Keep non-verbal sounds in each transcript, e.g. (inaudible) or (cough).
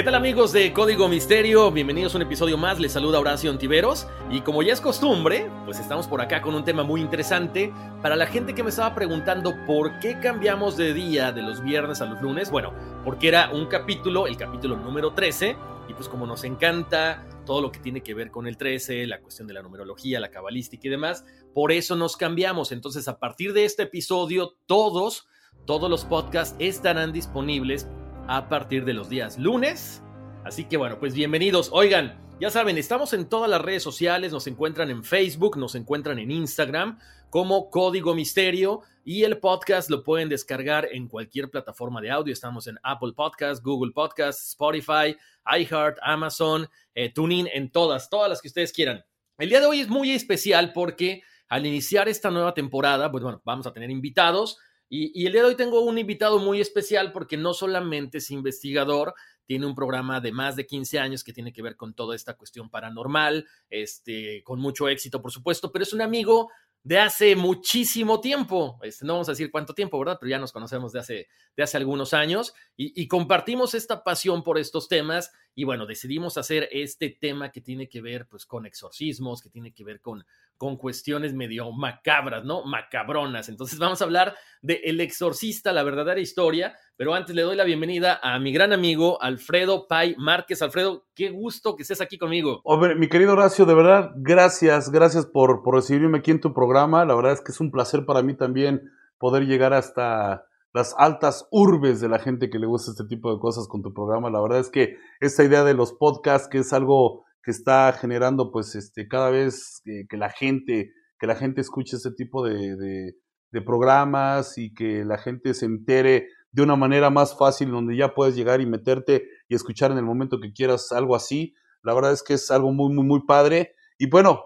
¿Qué tal amigos de Código Misterio? Bienvenidos a un episodio más, les saluda Horacio Ontiveros y como ya es costumbre, pues estamos por acá con un tema muy interesante para la gente que me estaba preguntando por qué cambiamos de día de los viernes a los lunes, bueno, porque era un capítulo, el capítulo número 13 y pues como nos encanta todo lo que tiene que ver con el 13, la cuestión de la numerología, la cabalística y demás, por eso nos cambiamos, entonces a partir de este episodio todos, todos los podcasts estarán disponibles a partir de los días lunes. Así que bueno, pues bienvenidos. Oigan, ya saben, estamos en todas las redes sociales, nos encuentran en Facebook, nos encuentran en Instagram como Código Misterio y el podcast lo pueden descargar en cualquier plataforma de audio. Estamos en Apple Podcast, Google Podcast, Spotify, iHeart, Amazon, eh, TuneIn, en todas, todas las que ustedes quieran. El día de hoy es muy especial porque al iniciar esta nueva temporada, pues bueno, vamos a tener invitados. Y, el día de hoy tengo un invitado muy especial porque no solamente es investigador, tiene un programa de más de 15 años que tiene que ver con toda esta cuestión paranormal, este, con mucho éxito, por supuesto, pero es un amigo de hace muchísimo tiempo. Este, no vamos a decir cuánto tiempo, ¿verdad? Pero ya nos conocemos de hace, de hace algunos años y, y, compartimos esta pasión por estos temas. Y bueno, decidimos hacer este tema que tiene que ver pues, con exorcismos, que tiene que ver con, con cuestiones medio macabras, ¿no? Macabronas. Entonces vamos a hablar de El Exorcista, la verdadera historia, pero antes le doy la bienvenida a mi gran amigo Alfredo Pay Márquez. Alfredo, qué gusto que estés aquí conmigo. Hombre, mi querido Horacio, de verdad, gracias, gracias por, por recibirme aquí en tu programa. La verdad es que es un placer para mí también poder llegar hasta las altas urbes de la gente que le gusta este tipo de cosas con tu programa. La verdad es que esta idea de los podcasts, que es algo que está generando pues este cada vez que, la gente que la gente escuche ese tipo de, de, programas y que la gente se entere de una manera más fácil donde ya puedes llegar y meterte y escuchar en el momento que quieras algo así la verdad es que es algo muy muy muy padre y bueno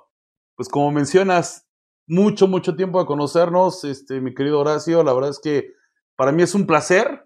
pues como mencionas mucho mucho tiempo de conocernos este mi querido Horacio la verdad es que para mí es un placer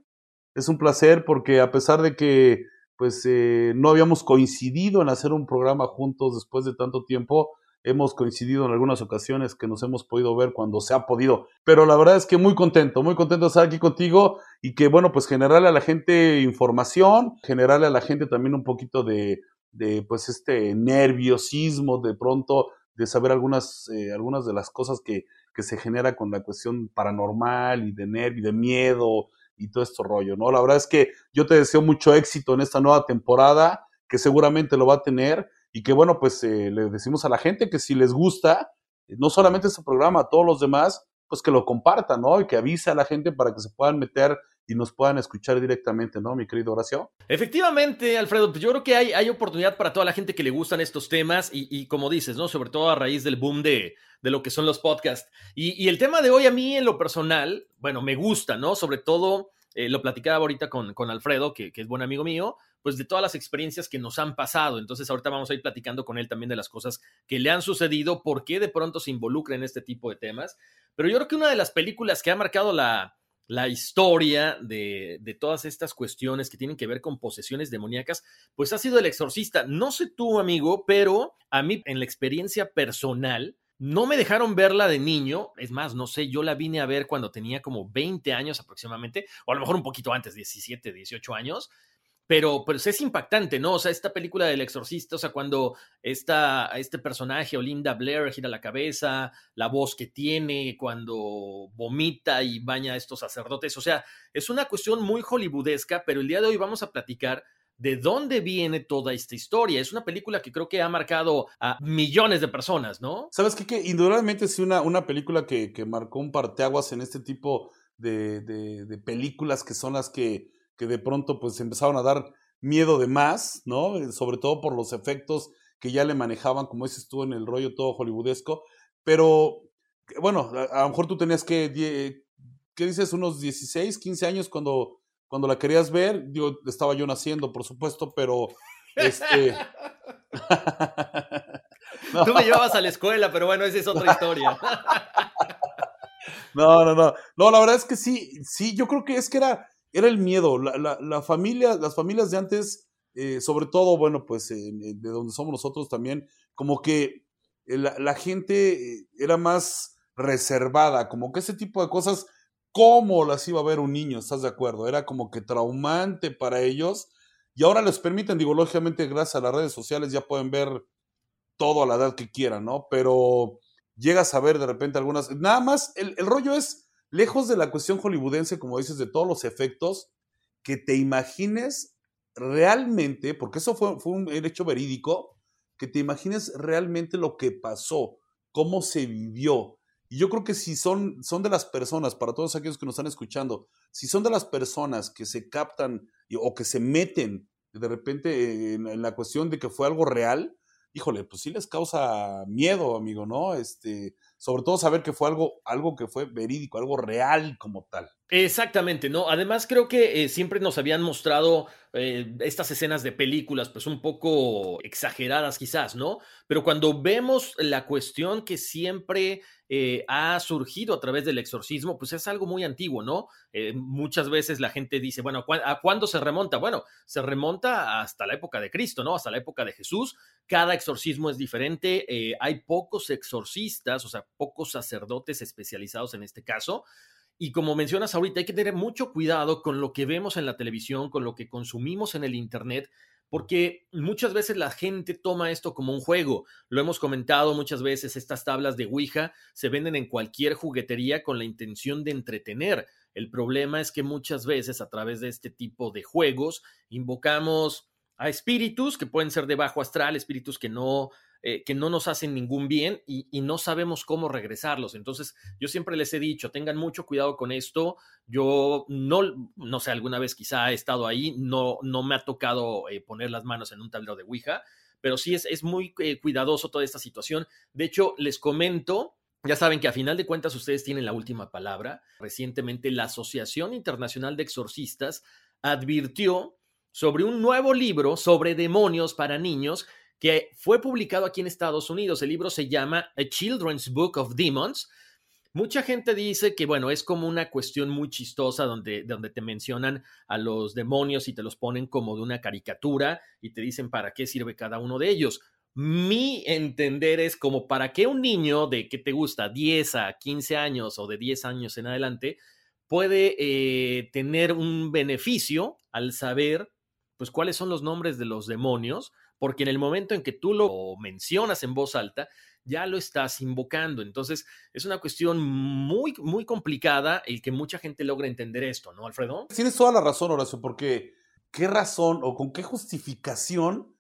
es un placer porque a pesar de que pues eh, no habíamos coincidido en hacer un programa juntos después de tanto tiempo. Hemos coincidido en algunas ocasiones que nos hemos podido ver cuando se ha podido. Pero la verdad es que muy contento, muy contento de estar aquí contigo y que, bueno, pues generarle a la gente información, generarle a la gente también un poquito de, de pues, este nerviosismo de pronto de saber algunas, eh, algunas de las cosas que, que se genera con la cuestión paranormal y de nervio y de miedo y todo este rollo, ¿no? La verdad es que yo te deseo mucho éxito en esta nueva temporada, que seguramente lo va a tener, y que bueno, pues eh, le decimos a la gente que si les gusta, no solamente este programa, todos los demás, pues que lo compartan, ¿no? Y que avise a la gente para que se puedan meter y nos puedan escuchar directamente, ¿no, mi querido Horacio? Efectivamente, Alfredo, pues yo creo que hay, hay oportunidad para toda la gente que le gustan estos temas y, y como dices, ¿no? Sobre todo a raíz del boom de, de lo que son los podcasts. Y, el tema de hoy a mí en lo personal, bueno, me gusta, ¿no? Sobre todo, eh, lo platicaba ahorita con, con Alfredo, que, que, es buen amigo mío, pues de todas las experiencias que nos han pasado. Entonces ahorita vamos a ir platicando con él también de las cosas que le han sucedido, por qué de pronto se involucra en este tipo de temas. Pero yo creo que una de las películas que ha marcado la, la historia de, de, todas estas cuestiones que tienen que ver con posesiones demoníacas, pues ha sido El Exorcista. No sé tú, amigo, pero a mí en la experiencia personal, no me dejaron verla de niño, es más, no sé, yo la vine a ver cuando tenía como 20 años aproximadamente, o a lo mejor un poquito antes, 17, 18 años, pero pues es impactante, ¿no? O sea, esta película del exorcista, o sea, cuando esta, este personaje, Olinda Blair, gira la cabeza, la voz que tiene, cuando vomita y baña a estos sacerdotes, o sea, es una cuestión muy hollywoodesca, pero el día de hoy vamos a platicar de dónde viene toda esta historia. Es una película que creo que ha marcado a millones de personas, ¿no? ¿Sabes qué? Que indudablemente es una, una película que, que marcó un parteaguas en este tipo de, de, de películas que son las que que de pronto pues empezaron a dar miedo de más, ¿no? Eh, sobre todo por los efectos que ya le manejaban, como dices tú, en el rollo todo hollywoodesco. Pero, bueno, a, lo mejor tú tenías que, ¿qué dices? Unos 16, 15 años cuando, cuando la querías ver. Yo estaba yo naciendo, por supuesto, pero, este... (laughs) Tú me llevabas a la escuela, pero bueno, esa es otra historia. (laughs) no, no, no. No, la verdad es que sí, sí, yo creo que es que era era el miedo. La, la, familia, las familias de antes, eh, sobre todo, bueno, pues de donde somos nosotros también, como que la, gente eh, era más reservada, como que ese tipo de cosas, ¿cómo las iba a ver un niño? ¿Estás de acuerdo? Era como que traumante para ellos. Y ahora les permiten, digo, lógicamente, gracias a las redes sociales ya pueden ver todo a la edad que quieran, ¿no? Pero llegas a ver de repente algunas. Nada más, el, el rollo es lejos de la cuestión hollywoodense, como dices, de todos los efectos, que te imagines realmente, porque eso fue, un hecho verídico, que te imagines realmente lo que pasó, cómo se vivió. Y yo creo que si son, son de las personas, para todos aquellos que nos están escuchando, si son de las personas que se captan o que se meten de repente en, en la cuestión de que fue algo real, híjole, pues sí les causa miedo, amigo, ¿no? Este, sobre todo saber que fue algo, algo que fue verídico, algo real como tal. Exactamente, ¿no? Además creo que eh, siempre nos habían mostrado eh, estas escenas de películas, pues un poco exageradas quizás, ¿no? Pero cuando vemos la cuestión que siempre eh, ha surgido a través del exorcismo, pues es algo muy antiguo, ¿no? muchas veces la gente dice, bueno, ¿a cuándo se remonta? Bueno, se remonta hasta la época de Cristo, ¿no? Hasta la época de Jesús. Cada exorcismo es diferente, hay pocos exorcistas, o sea, pocos sacerdotes especializados en este caso. Y como mencionas ahorita, hay que tener mucho cuidado con lo que vemos en la televisión, con lo que consumimos en el Internet, porque muchas veces la gente toma esto como un juego. Lo hemos comentado muchas veces, estas tablas de Ouija se venden en cualquier juguetería con la intención de entretener. El problema es que muchas veces a través de este tipo de juegos invocamos a espíritus que pueden ser de bajo astral, espíritus que no eh, que no nos hacen ningún bien y, no sabemos cómo regresarlos. Entonces, yo siempre les he dicho, tengan mucho cuidado con esto. Yo no, no sé, alguna vez quizá he estado ahí, no, no me ha tocado eh, poner las manos en un tablero de Ouija, pero sí es, es muy eh, cuidadoso toda esta situación. De hecho, les comento ya saben que a final de cuentas ustedes tienen la última palabra. Recientemente la Asociación Internacional de Exorcistas advirtió sobre un nuevo libro sobre demonios para niños que fue publicado aquí en Estados Unidos. El libro se llama A Children's Book of Demons. Mucha gente dice que, bueno, es como una cuestión muy chistosa donde, donde te mencionan a los demonios y te los ponen como de una caricatura y te dicen para qué sirve cada uno de ellos. Mi entender es como para qué un niño de que te gusta 10 a 15 años o de 10 años en adelante puede eh, tener un beneficio al saber pues cuáles son los nombres de los demonios, porque en el momento en que tú lo mencionas en voz alta, ya lo estás invocando. Entonces, es una cuestión muy, muy complicada el que mucha gente logre entender esto, ¿no, Alfredo? Tienes toda la razón, Horacio, porque ¿qué razón o con qué justificación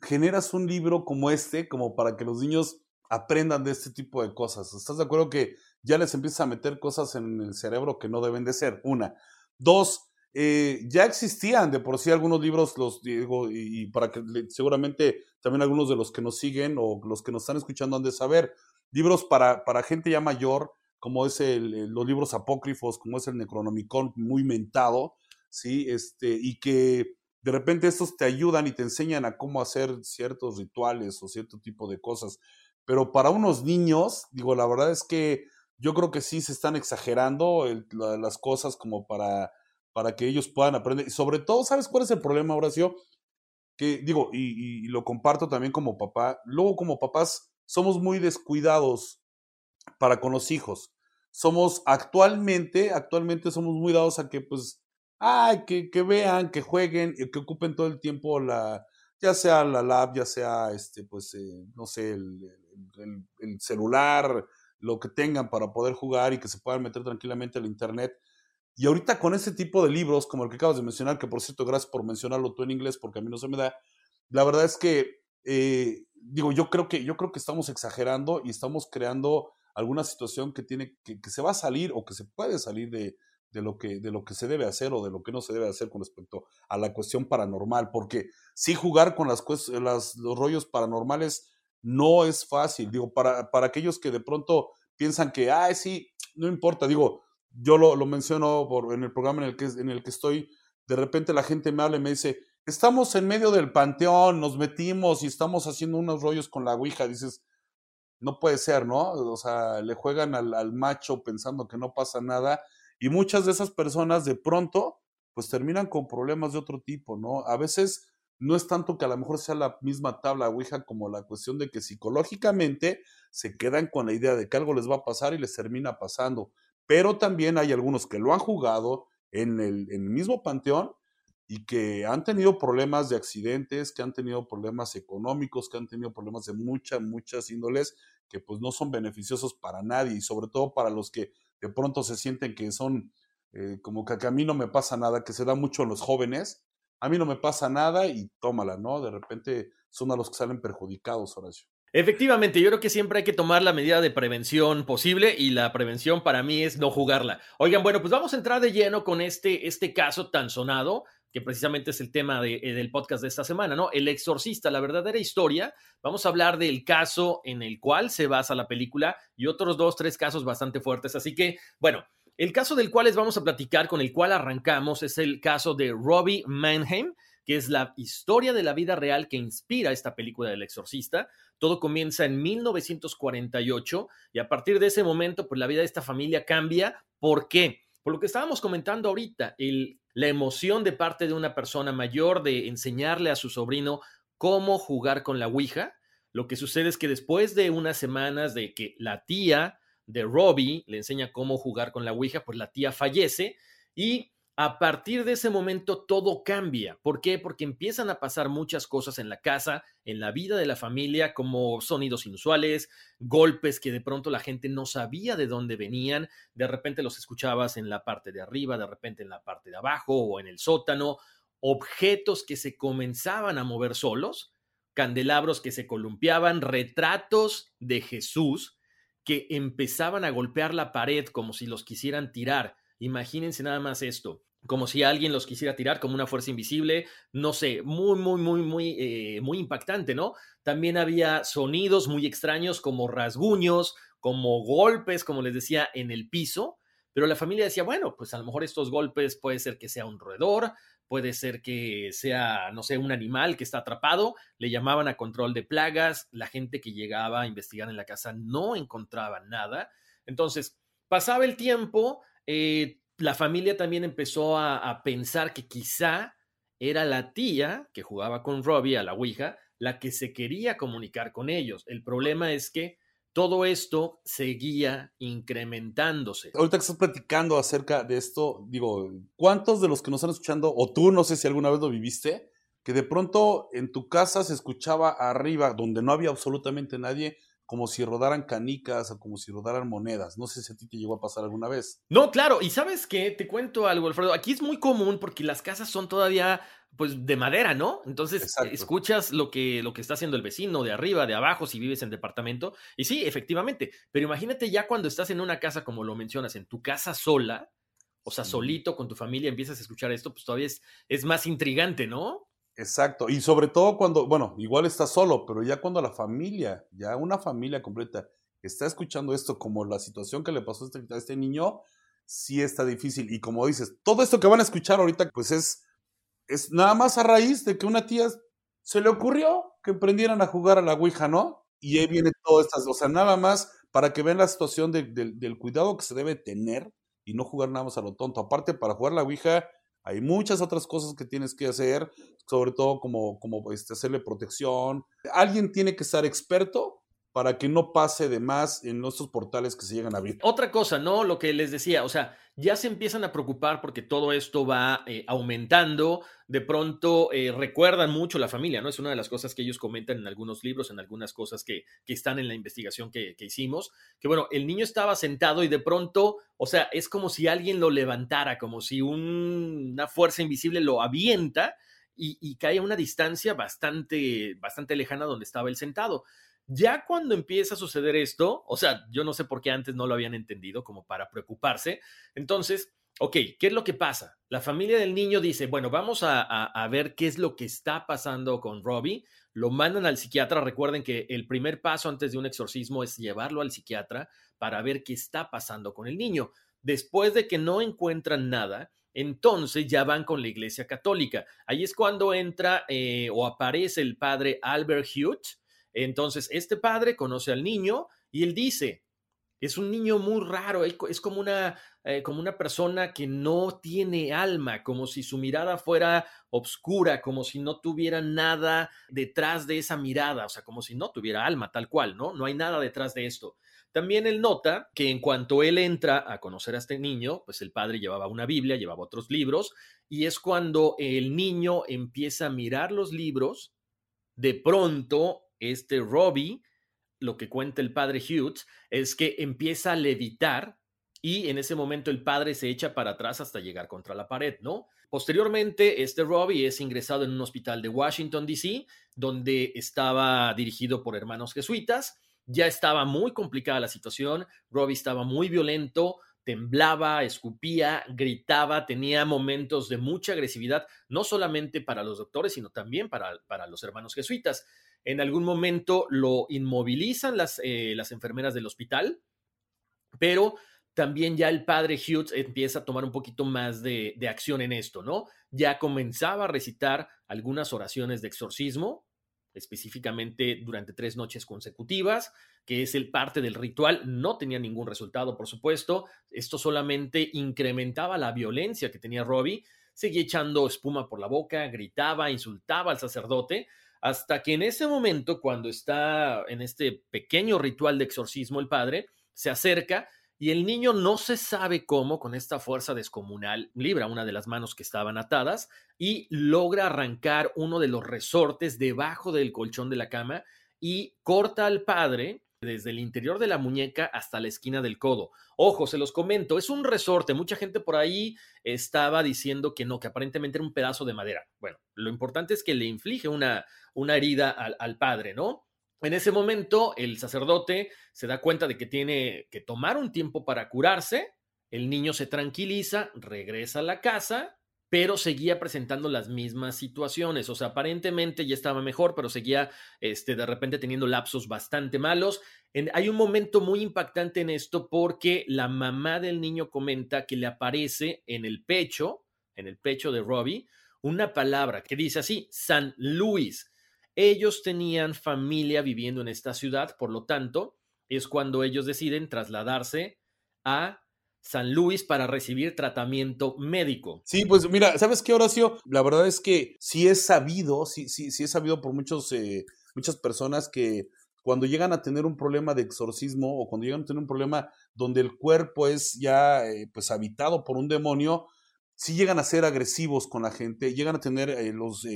generas un libro como este, como para que los niños aprendan de este tipo de cosas? ¿Estás de acuerdo que ya les empieza a meter cosas en el cerebro que no deben de ser? Una. Dos, eh, ya existían de por sí algunos libros, los digo, y, para que seguramente también algunos de los que nos siguen o los que nos están escuchando han de saber, libros para, para gente ya mayor, como es el, los libros apócrifos, como es el Necronomicon, muy mentado, ¿sí? Este, y que de repente estos te ayudan y te enseñan a cómo hacer ciertos rituales o cierto tipo de cosas. Pero para unos niños, digo, la verdad es que yo creo que sí se están exagerando las cosas como para, para que ellos puedan aprender. Y sobre todo, ¿sabes cuál es el problema, Horacio? Que digo, y, lo comparto también como papá, luego como papás somos muy descuidados para con los hijos. Somos actualmente, actualmente somos muy dados a que pues, ay, que, vean, que jueguen, que ocupen todo el tiempo la, ya sea la lab, ya sea este, pues, eh, no sé, el, el, celular, lo que tengan para poder jugar y que se puedan meter tranquilamente al internet. Y ahorita con ese tipo de libros, como el que acabas de mencionar, que por cierto, gracias por mencionarlo tú en inglés, porque a mí no se me da, la verdad es que, eh, digo, yo creo que, yo creo que estamos exagerando y estamos creando alguna situación que tiene, que, se va a salir o que se puede salir de, de lo, que, de lo que se debe hacer o de lo que no se debe hacer con respecto a la cuestión paranormal, porque sí jugar con las, las los rollos paranormales no es fácil, digo, para, para aquellos que de pronto piensan que, ay, sí, no importa, digo, yo lo, lo menciono por, en el programa en el, que, en el que estoy, de repente la gente me habla y me dice, estamos en medio del panteón, nos metimos y estamos haciendo unos rollos con la Ouija, dices, no puede ser, ¿no? O sea, le juegan al, al macho pensando que no pasa nada y muchas de esas personas de pronto, pues terminan con problemas de otro tipo, ¿no? A veces no es tanto que a lo mejor sea la misma tabla Ouija como la cuestión de que psicológicamente se quedan con la idea de que algo les va a pasar y les termina pasando. Pero también hay algunos que lo han jugado en el, mismo panteón y que han tenido problemas de accidentes, que han tenido problemas económicos, que han tenido problemas de muchas, muchas índoles que pues no son beneficiosos para nadie y sobre todo para los que de pronto se sienten que son eh, como que a mí no me pasa nada, que se da mucho en los jóvenes, a mí no me pasa nada y tómala, ¿no? De repente son a los que salen perjudicados, Horacio. Efectivamente, yo creo que siempre hay que tomar la medida de prevención posible y la prevención para mí es no jugarla. Oigan, bueno, pues vamos a entrar de lleno con este, este caso tan sonado que precisamente es el tema eh, del podcast de esta semana, ¿no? El exorcista, la verdadera historia. Vamos a hablar del caso en el cual se basa la película y otros dos, tres casos bastante fuertes. Así que, bueno, el caso del cual les vamos a platicar, con el cual arrancamos, es el caso de Robbie Mannheim, que es la historia de la vida real que inspira esta película del exorcista. Todo comienza en 1948 y a partir de ese momento, pues la vida de esta familia cambia. ¿Por qué? Por lo que estábamos comentando ahorita, la emoción de parte de una persona mayor de enseñarle a su sobrino cómo jugar con la Ouija. Lo que sucede es que después de unas semanas de que la tía de Robbie le enseña cómo jugar con la Ouija, pues la tía fallece y a partir de ese momento todo cambia. ¿Por qué? Porque empiezan a pasar muchas cosas en la casa, en la vida de la familia, como sonidos inusuales, golpes que de pronto la gente no sabía de dónde venían, de repente los escuchabas en la parte de arriba, de repente en la parte de abajo o en el sótano, objetos que se comenzaban a mover solos, candelabros que se columpiaban, retratos de Jesús que empezaban a golpear la pared como si los quisieran tirar. Imagínense nada más esto como si alguien los quisiera tirar como una fuerza invisible, no sé, muy, muy, muy, muy, eh, muy impactante, ¿no? También había sonidos muy extraños como rasguños, como golpes, como les decía, en el piso, pero la familia decía, bueno, pues a lo mejor estos golpes puede ser que sea un roedor, puede ser que sea, no sé, un animal que está atrapado, le llamaban a control de plagas, la gente que llegaba a investigar en la casa no encontraba nada, entonces pasaba el tiempo, eh, la familia también empezó a, pensar que quizá era la tía que jugaba con Robbie a la Ouija la que se quería comunicar con ellos. El problema es que todo esto seguía incrementándose. Ahorita que estás platicando acerca de esto, digo, ¿cuántos de los que nos están escuchando, o tú no sé si alguna vez lo viviste, que de pronto en tu casa se escuchaba arriba, donde no había absolutamente nadie, como si rodaran canicas o como si rodaran monedas. No sé si a ti te llegó a pasar alguna vez. No, claro, y sabes qué, te cuento algo, Alfredo. Aquí es muy común porque las casas son todavía pues de madera, ¿no? Entonces escuchas lo que, lo que está haciendo el vecino de arriba, de abajo, si vives en departamento. Y sí, efectivamente, pero imagínate ya cuando estás en una casa, como lo mencionas, en tu casa sola, o sea, solito con tu familia, empiezas a escuchar esto, pues todavía es, es más intrigante, ¿no? Exacto, y sobre todo cuando, bueno, igual está solo, pero ya cuando la familia, ya una familia completa está escuchando esto como la situación que le pasó a este, a este niño, sí está difícil. Y como dices, todo esto que van a escuchar ahorita, pues es, es nada más a raíz de que una tía se le ocurrió que emprendieran a jugar a la Ouija, ¿no? Y ahí viene todo estas, o sea, nada más para que vean la situación del cuidado que se debe tener y no jugar nada más a lo tonto. Aparte, para jugar la Ouija hay muchas otras cosas que tienes que hacer, sobre todo como, como este, hacerle protección. Alguien tiene que estar experto para que no pase de más en nuestros portales que se llegan a abrir. Otra cosa, ¿no? Lo que les decía, o sea, ya se empiezan a preocupar porque todo esto va eh, aumentando, de pronto eh, recuerdan mucho la familia, ¿no? Es una de las cosas que ellos comentan en algunos libros, en algunas cosas que, que están en la investigación que, que, hicimos, que bueno, el niño estaba sentado y de pronto, o sea, es como si alguien lo levantara, como si una fuerza invisible lo avienta y, cae a una distancia bastante, bastante lejana donde estaba él sentado. Ya cuando empieza a suceder esto, o sea, yo no sé por qué antes no lo habían entendido como para preocuparse, entonces, ok, ¿qué es lo que pasa? La familia del niño dice, bueno, vamos a, ver qué es lo que está pasando con Robbie, lo mandan al psiquiatra, recuerden que el primer paso antes de un exorcismo es llevarlo al psiquiatra para ver qué está pasando con el niño. Después de que no encuentran nada, entonces ya van con la Iglesia Católica. Ahí es cuando entra eh, o aparece el padre Albert Hughes, entonces, este padre conoce al niño y él dice, es un niño muy raro, es como una, eh, como una persona que no tiene alma, como si su mirada fuera obscura, como si no tuviera nada detrás de esa mirada, o sea, como si no tuviera alma, tal cual, ¿no? No hay nada detrás de esto. También él nota que en cuanto él entra a conocer a este niño, pues el padre llevaba una Biblia, llevaba otros libros, y es cuando el niño empieza a mirar los libros, de pronto este Robbie, lo que cuenta el padre Hughes, es que empieza a levitar y en ese momento el padre se echa para atrás hasta llegar contra la pared, ¿no? Posteriormente, este Robbie es ingresado en un hospital de Washington, D.C., donde estaba dirigido por hermanos jesuitas. Ya estaba muy complicada la situación, Robbie estaba muy violento, temblaba, escupía, gritaba, tenía momentos de mucha agresividad, no solamente para los doctores, sino también para, para los hermanos jesuitas. En algún momento lo inmovilizan las, eh, las enfermeras del hospital, pero también ya el padre Hughes empieza a tomar un poquito más de, de, acción en esto, ¿no? Ya comenzaba a recitar algunas oraciones de exorcismo, específicamente durante tres noches consecutivas, que es el parte del ritual. No tenía ningún resultado, por supuesto. Esto solamente incrementaba la violencia que tenía Robbie. Seguía echando espuma por la boca, gritaba, insultaba al sacerdote, hasta que en ese momento, cuando está en este pequeño ritual de exorcismo el padre, se acerca y el niño no se sabe cómo, con esta fuerza descomunal, libra una de las manos que estaban atadas y logra arrancar uno de los resortes debajo del colchón de la cama y corta al padre desde el interior de la muñeca hasta la esquina del codo. Ojo, se los comento, es un resorte. Mucha gente por ahí estaba diciendo que no, que aparentemente era un pedazo de madera. Bueno, lo importante es que le inflige una, una herida al, al padre, ¿no? En ese momento, el sacerdote se da cuenta de que tiene que tomar un tiempo para curarse. El niño se tranquiliza, regresa a la casa pero seguía presentando las mismas situaciones. O sea, aparentemente ya estaba mejor, pero seguía este, de repente teniendo lapsos bastante malos. hay un momento muy impactante en esto porque la mamá del niño comenta que le aparece en el pecho, en el pecho de Robbie, una palabra que dice así, San Luis. Ellos tenían familia viviendo en esta ciudad, por lo tanto, es cuando ellos deciden trasladarse a San Luis para recibir tratamiento médico. Sí, pues mira, ¿sabes qué, Horacio? La verdad es que sí es sabido, sí, sí, sí es sabido por muchos, eh, muchas personas que cuando llegan a tener un problema de exorcismo o cuando llegan a tener un problema donde el cuerpo es ya eh, pues habitado por un demonio, sí llegan a ser agresivos con la gente, llegan a tener eh, los,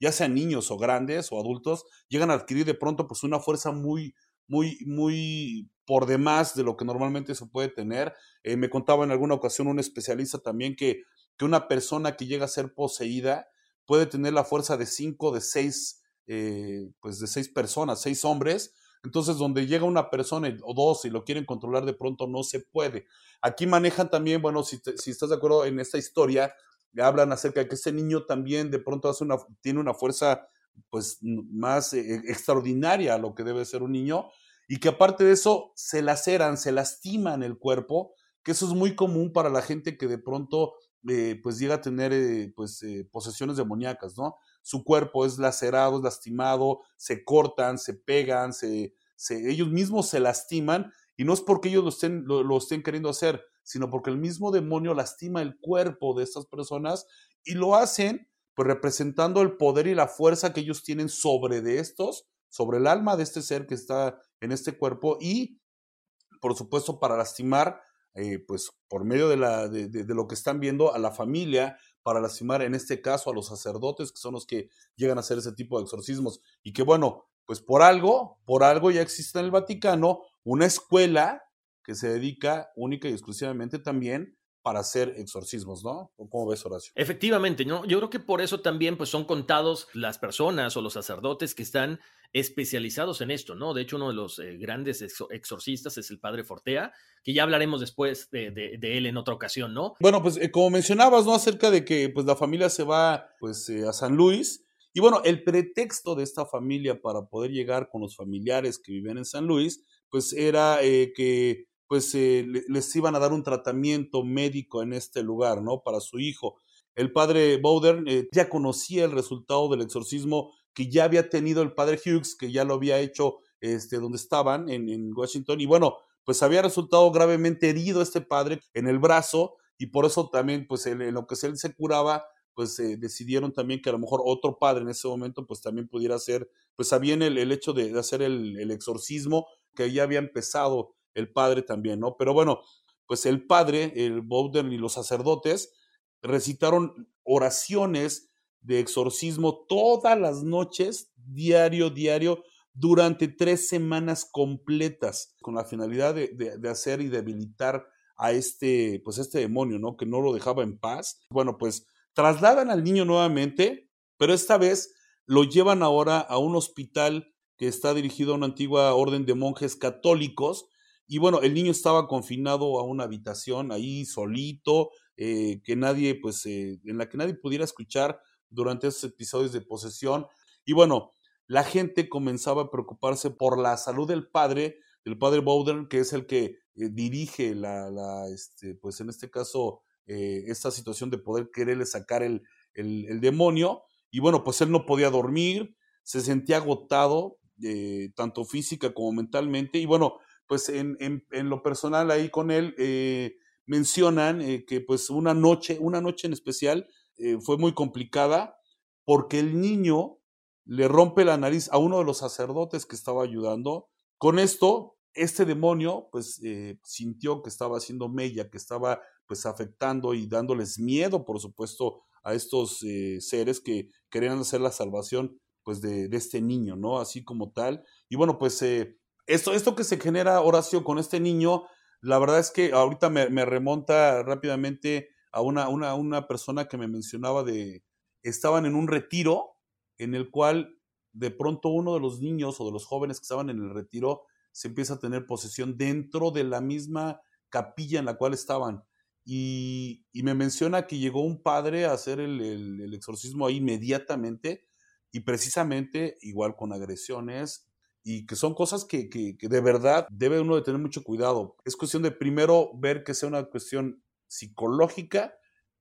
ya sean niños o grandes o adultos, llegan a adquirir de pronto pues una fuerza muy, muy, muy por demás de lo que normalmente se puede tener. Eh, me contaba en alguna ocasión un especialista también que, que, una persona que llega a ser poseída puede tener la fuerza de cinco, de seis, eh, pues de seis personas, seis hombres. Entonces, donde llega una persona o dos y lo quieren controlar de pronto, no se puede. Aquí manejan también, bueno, si, si estás de acuerdo en esta historia, hablan acerca de que ese niño también de pronto hace una, tiene una fuerza pues más eh, extraordinaria a lo que debe ser un niño y que aparte de eso se laceran, se lastiman el cuerpo, que eso es muy común para la gente que de pronto eh, pues llega a tener eh, pues posesiones demoníacas, ¿no? Su cuerpo es lacerado, es lastimado, se cortan, se pegan, se, ellos mismos se lastiman Y no es porque ellos lo estén, lo, estén queriendo hacer, sino porque el mismo demonio lastima el cuerpo de estas personas y lo hacen pues representando el poder y la fuerza que ellos tienen sobre de estos, sobre el alma de este ser que está en este cuerpo y por supuesto para lastimar eh, pues por medio de, la, de, de, lo que están viendo a la familia, para lastimar en este caso a los sacerdotes, que son los que llegan a hacer ese tipo de exorcismos. Y que bueno, pues por algo, por algo ya existe en el Vaticano una escuela que se dedica única y exclusivamente también para hacer exorcismos, ¿no? ¿Cómo ves, Horacio? Efectivamente, ¿no? Yo creo que por eso también pues, son contados las personas o los sacerdotes que están especializados en esto, ¿no? De hecho, uno de los eh, grandes exorcistas es el padre Fortea, que ya hablaremos después de, él en otra ocasión, ¿no? Bueno, pues eh, como mencionabas, ¿no? Acerca de que pues la familia se va pues eh, a San Luis. Y bueno, el pretexto de esta familia para poder llegar con los familiares que vivían en San Luis, pues era que pues eh, les iban a dar un tratamiento médico en este lugar, ¿no? Para su hijo. El padre Bowder eh, ya conocía el resultado del exorcismo que ya había tenido el padre Hughes, que ya lo había hecho este, donde estaban, en, Washington, y bueno, pues había resultado gravemente herido este padre en el brazo, y por eso también, pues en, lo que él se curaba, pues eh, decidieron también que a lo mejor otro padre en ese momento, pues también pudiera hacer, pues había el, el hecho de, hacer el, exorcismo que ya había empezado el padre también, ¿no? Pero bueno, pues el padre, el Bowden y los sacerdotes recitaron oraciones de exorcismo todas las noches, diario, diario, durante tres semanas completas, con la finalidad de, hacer y debilitar a este, pues este demonio, ¿no? Que no lo dejaba en paz. Bueno, pues trasladan al niño nuevamente, pero esta vez lo llevan ahora a un hospital que está dirigido a una antigua orden de monjes católicos, y bueno, el niño estaba confinado a una habitación ahí solito, eh, que nadie, pues, eh, en la que nadie pudiera escuchar durante esos episodios de posesión. Y bueno, la gente comenzaba a preocuparse por la salud del padre, del padre Bowden, que es el que eh, dirige la, este, pues en este caso, esta situación de poder quererle sacar el, el, el, demonio. Y bueno, pues él no podía dormir, se sentía agotado, tanto física como mentalmente. Y bueno, pues en, en, lo personal ahí con él eh, mencionan eh, que pues una noche, una noche en especial eh, fue muy complicada porque el niño le rompe la nariz a uno de los sacerdotes que estaba ayudando. Con esto, este demonio pues sintió que estaba haciendo mella, que estaba pues afectando y dándoles miedo, por supuesto, a estos seres que querían hacer la salvación pues de, de, este niño, ¿no? Así como tal. Y bueno, pues esto, esto que se genera, Horacio, con este niño, la verdad es que ahorita me, remonta rápidamente a una, una, una, persona que me mencionaba de, estaban en un retiro en el cual de pronto uno de los niños o de los jóvenes que estaban en el retiro se empieza a tener posesión dentro de la misma capilla en la cual estaban. Y, me menciona que llegó un padre a hacer el, el exorcismo ahí inmediatamente y precisamente igual con agresiones, y que son cosas que, que, de verdad debe uno tener mucho cuidado. Es cuestión de primero ver que sea una cuestión psicológica,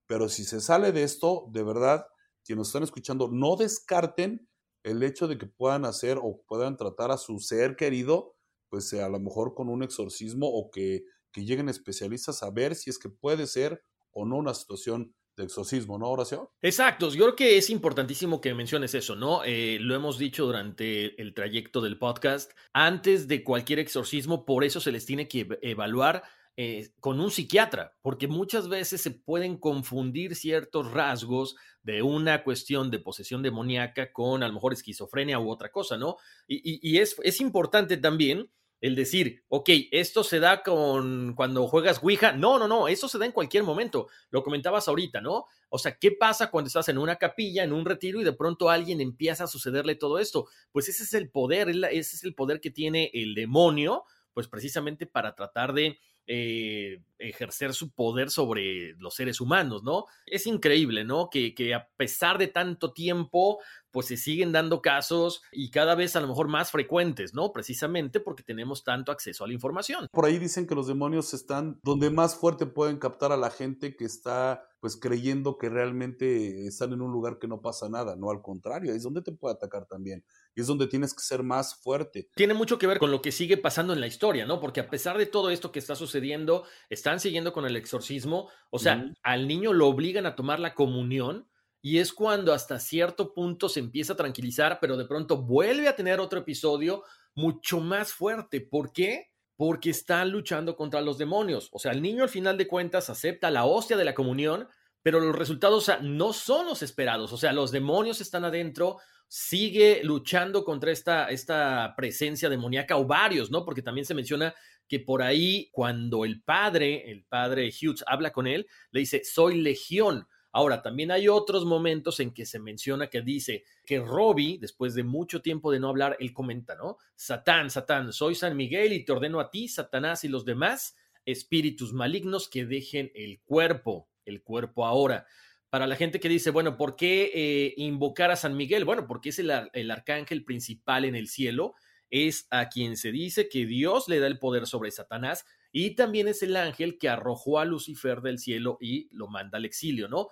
pero si se sale de esto, de verdad, quienes nos están escuchando, no descarten el hecho de que puedan hacer o puedan tratar a su ser querido, pues a lo mejor con un exorcismo o que, que lleguen especialistas a ver si es que puede ser o no una situación de exorcismo, ¿no, Horacio? Exacto, yo creo que es importantísimo que menciones eso, ¿no? Eh, lo hemos dicho durante el trayecto del podcast, antes de cualquier exorcismo, por eso se les tiene que evaluar eh, con un psiquiatra, porque muchas veces se pueden confundir ciertos rasgos de una cuestión de posesión demoníaca con a lo mejor esquizofrenia u otra cosa, ¿no? Y, y es, es importante también el decir, ok, esto se da con cuando juegas Ouija. No, no, no, eso se da en cualquier momento. Lo comentabas ahorita, ¿no? O sea, ¿qué pasa cuando estás en una capilla, en un retiro y de pronto alguien empieza a sucederle todo esto? Pues ese es el poder, ese es el poder que tiene el demonio, pues precisamente para tratar de, eh, ejercer su poder sobre los seres humanos, ¿no? Es increíble, ¿no? Que, que, a pesar de tanto tiempo, pues se siguen dando casos y cada vez a lo mejor más frecuentes, ¿no? Precisamente porque tenemos tanto acceso a la información. Por ahí dicen que los demonios están donde más fuerte pueden captar a la gente que está pues creyendo que realmente están en un lugar que no pasa nada, no al contrario, es donde te puede atacar también, y es donde tienes que ser más fuerte. Tiene mucho que ver con lo que sigue pasando en la historia, ¿no? Porque a pesar de todo esto que está sucediendo, están siguiendo con el exorcismo, o sea, al niño lo obligan a tomar la comunión, y es cuando hasta cierto punto se empieza a tranquilizar, pero de pronto vuelve a tener otro episodio mucho más fuerte. ¿Por qué? porque está luchando contra los demonios. O sea, el niño al final de cuentas acepta la hostia de la comunión, pero los resultados no son los esperados. O sea, los demonios están adentro, sigue luchando contra esta, esta presencia demoníaca o varios, ¿no? Porque también se menciona que por ahí cuando el padre, el padre Hughes, habla con él, le dice, soy legión. Ahora, también hay otros momentos en que se menciona que dice que Robbie, después de mucho tiempo de no hablar, él comenta, ¿no? Satán, Satán, soy San Miguel y te ordeno a ti, Satanás y los demás espíritus malignos que dejen el cuerpo, el cuerpo ahora. Para la gente que dice, bueno, ¿por qué eh, invocar a San Miguel? Bueno, porque es el, el arcángel principal en el cielo, es a quien se dice que Dios le da el poder sobre Satanás y también es el ángel que arrojó a Lucifer del cielo y lo manda al exilio, ¿no?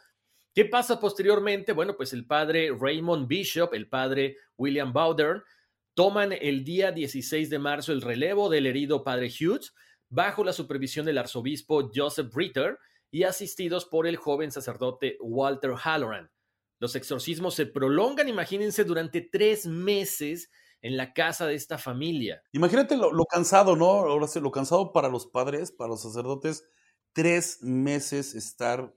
¿Qué pasa posteriormente? Bueno, pues el padre Raymond Bishop, el padre William Bowdern, toman el día 16 de marzo el relevo del herido padre Hughes bajo la supervisión del arzobispo Joseph Ritter y asistidos por el joven sacerdote Walter Halloran. Los exorcismos se prolongan, imagínense, durante tres meses en la casa de esta familia. Imagínate lo, cansado, ¿no? Ahora sí, lo cansado para los padres, para los sacerdotes, tres meses estar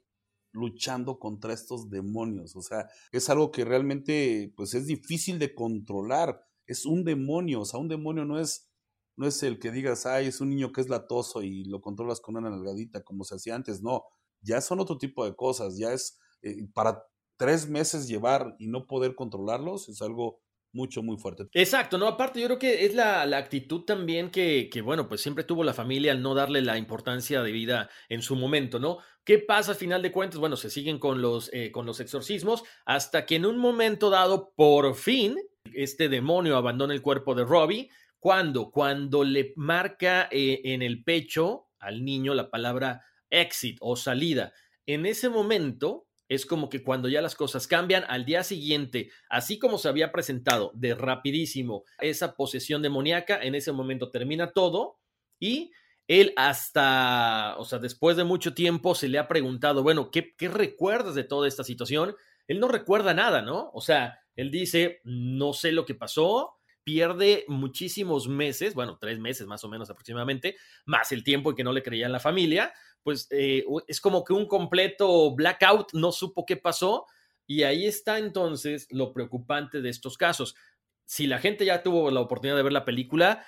luchando contra estos demonios. O sea, es algo que realmente pues es difícil de controlar. Es un demonio, o sea, un demonio no es, no es el que digas, ay, es un niño que es latoso y lo controlas con una nalgadita como se hacía antes. No, ya son otro tipo de cosas. Ya es eh, para tres meses llevar y no poder controlarlos, es algo mucho, muy fuerte. Exacto, ¿no? Aparte, yo creo que es la, actitud también que, que, bueno, pues siempre tuvo la familia al no darle la importancia de vida en su momento, ¿no? ¿Qué pasa al final de cuentas? Bueno, se siguen con los, eh, con los exorcismos hasta que en un momento dado, por fin, este demonio abandona el cuerpo de Robbie. ¿Cuándo? Cuando le marca eh, en el pecho al niño la palabra exit o salida. En ese momento, es como que cuando ya las cosas cambian, al día siguiente, así como se había presentado de rapidísimo esa posesión demoníaca, en ese momento termina todo y él hasta, o sea, después de mucho tiempo se le ha preguntado, bueno, ¿qué, qué recuerdas de toda esta situación? Él no recuerda nada, ¿no? O sea, él dice, no sé lo que pasó, pierde muchísimos meses, bueno, tres meses más o menos aproximadamente, más el tiempo en que no le creía en la familia, pues eh, es como que un completo blackout, no supo qué pasó. Y ahí está entonces lo preocupante de estos casos. Si la gente ya tuvo la oportunidad de ver la película,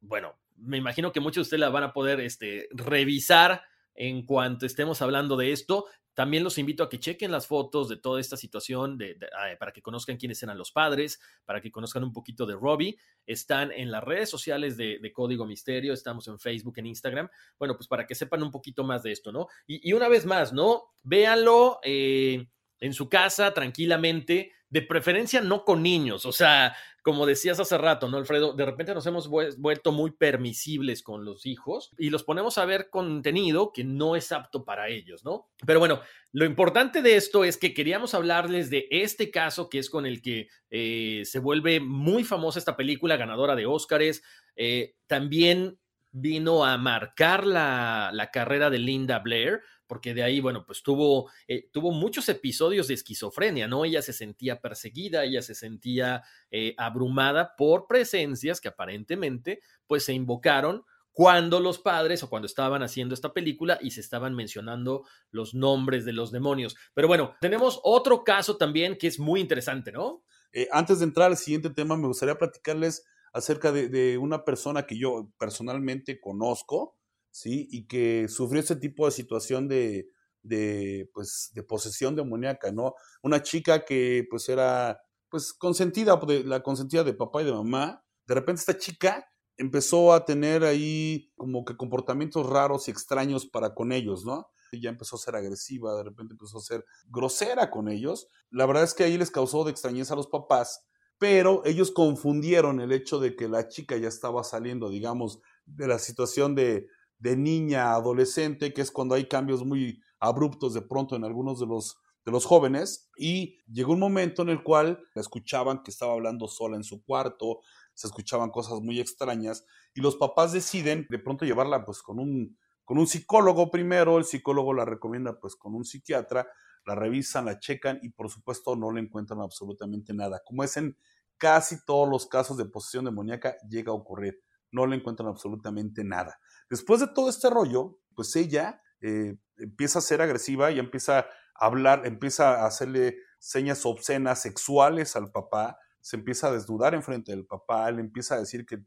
bueno, me imagino que muchos de ustedes la van a poder este, revisar en cuanto estemos hablando de esto. También los invito a que chequen las fotos de toda esta situación ah, para que conozcan quiénes eran los padres, para que conozcan un poquito de Robbie. Están en las redes sociales de, Código Misterio, estamos en Facebook, en Instagram. Bueno, pues para que sepan un poquito más de esto, ¿no? Y, una vez más, ¿no? Véanlo eh, en su casa tranquilamente de preferencia no con niños, o sea, como decías hace rato, ¿no, Alfredo? De repente nos hemos vuelto muy permisibles con los hijos y los ponemos a ver contenido que no es apto para ellos, ¿no? Pero bueno, lo importante de esto es que queríamos hablarles de este caso que es con el que eh, se vuelve muy famosa esta película, ganadora de Óscares. Eh, también vino a marcar la, la carrera de Linda Blair porque de ahí, bueno, pues tuvo, eh, tuvo muchos episodios de esquizofrenia, ¿no? Ella se sentía perseguida, ella se sentía eh, abrumada por presencias que aparentemente, pues se invocaron cuando los padres o cuando estaban haciendo esta película y se estaban mencionando los nombres de los demonios. Pero bueno, tenemos otro caso también que es muy interesante, ¿no? Eh, antes de entrar al siguiente tema, me gustaría platicarles acerca de, de, una persona que yo personalmente conozco, ¿sí? Y que sufrió ese tipo de situación de, de, pues, de posesión demoníaca, ¿no? Una chica que, pues, era, pues, consentida, la consentida de papá y de mamá. De repente esta chica empezó a tener ahí como que comportamientos raros y extraños para con ellos, ¿no? ya empezó a ser agresiva, de repente empezó a ser grosera con ellos. La verdad es que ahí les causó de extrañeza a los papás, pero ellos confundieron el hecho de que la chica ya estaba saliendo, digamos, de la situación de, de niña adolescente, que es cuando hay cambios muy abruptos de pronto en algunos de los de los jóvenes y llegó un momento en el cual la escuchaban que estaba hablando sola en su cuarto, se escuchaban cosas muy extrañas y los papás deciden de pronto llevarla pues con un con un psicólogo primero, el psicólogo la recomienda pues con un psiquiatra, la revisan, la checan y por supuesto no le encuentran absolutamente nada. Como es en casi todos los casos de posesión demoníaca llega a ocurrir, no le encuentran absolutamente nada. Después de todo este rollo, pues ella eh, empieza a ser agresiva y empieza a hablar, empieza a hacerle señas obscenas sexuales al papá, se empieza a desnudar enfrente del papá, le empieza a decir que,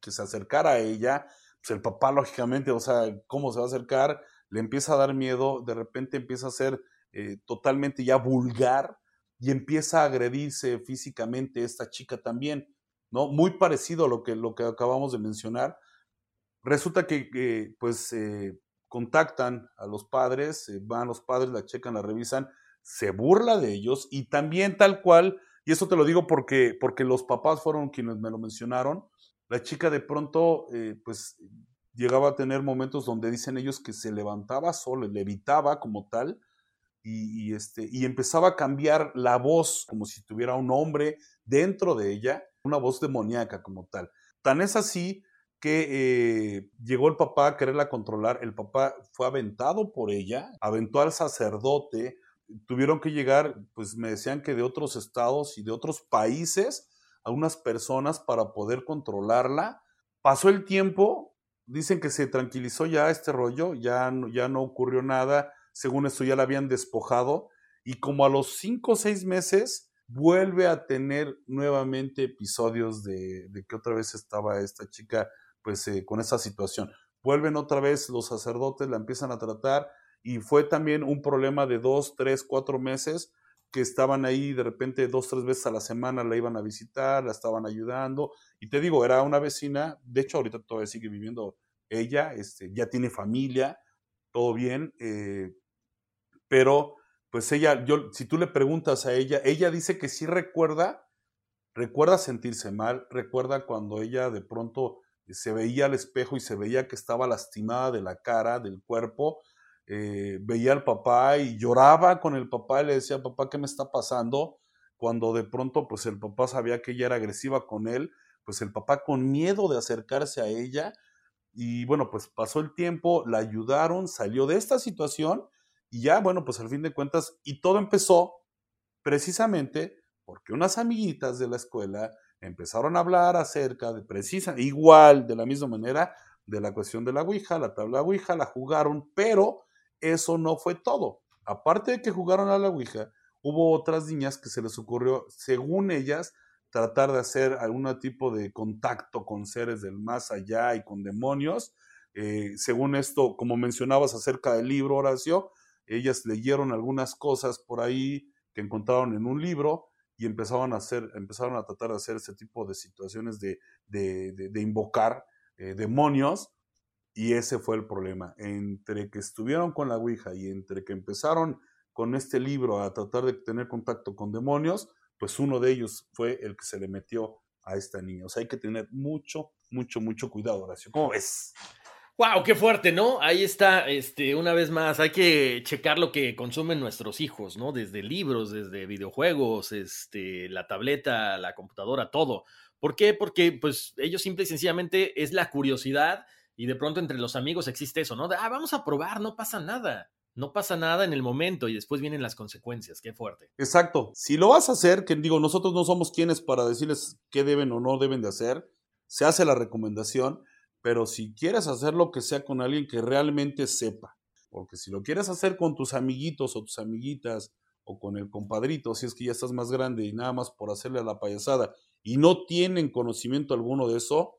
que se acercara a ella, pues el papá lógicamente, o sea, ¿cómo se va a acercar? Le empieza a dar miedo, de repente empieza a ser eh, totalmente ya vulgar y empieza a agredirse físicamente esta chica también, ¿no? Muy parecido a lo que, lo que acabamos de mencionar. Resulta que, pues, eh, contactan a los padres, eh, van los padres, la checan, la revisan, se burla de ellos y también tal cual, y esto te lo digo porque, porque los papás fueron quienes me lo mencionaron, la chica de pronto, eh, pues, llegaba a tener momentos donde dicen ellos que se levantaba sola, levitaba como tal, y, este, y empezaba a cambiar la voz como si tuviera un hombre dentro de ella, una voz demoníaca como tal. Tan es así que eh, llegó el papá a quererla controlar, el papá fue aventado por ella, aventó al sacerdote, tuvieron que llegar, pues me decían que de otros estados y de otros países a unas personas para poder controlarla. Pasó el tiempo, dicen que se tranquilizó ya este rollo, ya no, ya no ocurrió nada, según esto ya la habían despojado, y como a los cinco o seis meses vuelve a tener nuevamente episodios de, que otra vez estaba esta chica pues eh, con esa situación. Vuelven otra vez los sacerdotes, la empiezan a tratar y fue también un problema de dos, tres, cuatro meses que estaban ahí de repente dos, tres veces a la semana la iban a visitar, la estaban ayudando. Y te digo, era una vecina, de hecho ahorita todavía sigue viviendo ella, este, ya tiene familia, todo bien, eh, pero pues ella, yo, si tú le preguntas a ella, ella dice que sí recuerda, recuerda sentirse mal, recuerda cuando ella de pronto se veía al espejo y se veía que estaba lastimada de la cara, del cuerpo, eh, veía al papá y lloraba con el papá y le decía, papá, ¿qué me está pasando? Cuando de pronto, pues el papá sabía que ella era agresiva con él, pues el papá con miedo de acercarse a ella. Y bueno, pues pasó el tiempo, la ayudaron, salió de esta situación y ya, bueno, pues al fin de cuentas, y todo empezó precisamente porque unas amiguitas de la escuela empezaron a hablar acerca de precisa, igual, de la misma manera, de la cuestión de la Ouija, la tabla Ouija, la jugaron, pero eso no fue todo. Aparte de que jugaron a la Ouija, hubo otras niñas que se les ocurrió, según ellas, tratar de hacer algún tipo de contacto con seres del más allá y con demonios. Eh, según esto, como mencionabas acerca del libro, Horacio, ellas leyeron algunas cosas por ahí que encontraron en un libro y empezaron a hacer, empezaron a tratar de hacer ese tipo de situaciones de, de, invocar eh, demonios y ese fue el problema. Entre que estuvieron con la Ouija y entre que empezaron con este libro a tratar de tener contacto con demonios, pues uno de ellos fue el que se le metió a esta niña. O sea, hay que tener mucho, mucho, mucho cuidado, Horacio. ¿Cómo ves? ¡Wow! ¡Qué fuerte, ¿no? Ahí está, este, una vez más, hay que checar lo que consumen nuestros hijos, ¿no? Desde libros, desde videojuegos, este, la tableta, la computadora, todo. ¿Por qué? Porque, pues, ellos simple y sencillamente es la curiosidad y de pronto entre los amigos existe eso, ¿no? ah, vamos a probar, no pasa nada. No pasa nada en el momento y después vienen las consecuencias. Qué fuerte. Exacto. Si lo vas a hacer, que digo, nosotros no somos quienes para decirles qué deben o no deben de hacer. Se hace la recomendación, pero si quieres hacerlo, que sea con alguien que realmente sepa. Porque si lo quieres hacer con tus amiguitos o tus amiguitas o con el compadrito, si es que ya estás más grande y nada más por hacerle a la payasada y no tienen conocimiento alguno de eso,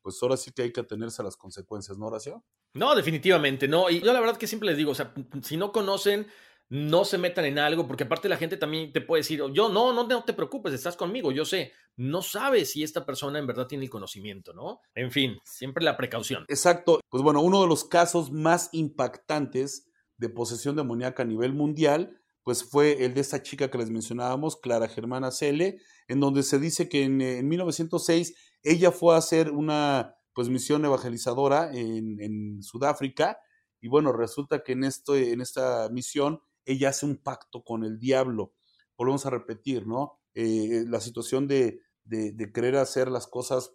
pues ahora sí que hay que atenerse a las consecuencias, ¿no, Horacio? No, definitivamente, no. Y yo la verdad que siempre les digo, o sea, si no conocen, no se metan en algo, porque aparte la gente también te puede decir, yo no, no, no te preocupes, estás conmigo, yo sé, no sabes si esta persona en verdad tiene el conocimiento, ¿no? En fin, siempre la precaución. Exacto. Pues bueno, uno de los casos más impactantes de posesión demoníaca a nivel mundial, pues fue el de esta chica que les mencionábamos, Clara Germana Cele, en donde se dice que en, en 1906 ella fue a hacer una pues misión evangelizadora en, en Sudáfrica y bueno, resulta que en, esto, en esta misión ella hace un pacto con el diablo. Volvemos a repetir, ¿no? Eh, la situación de, de, de, querer hacer las cosas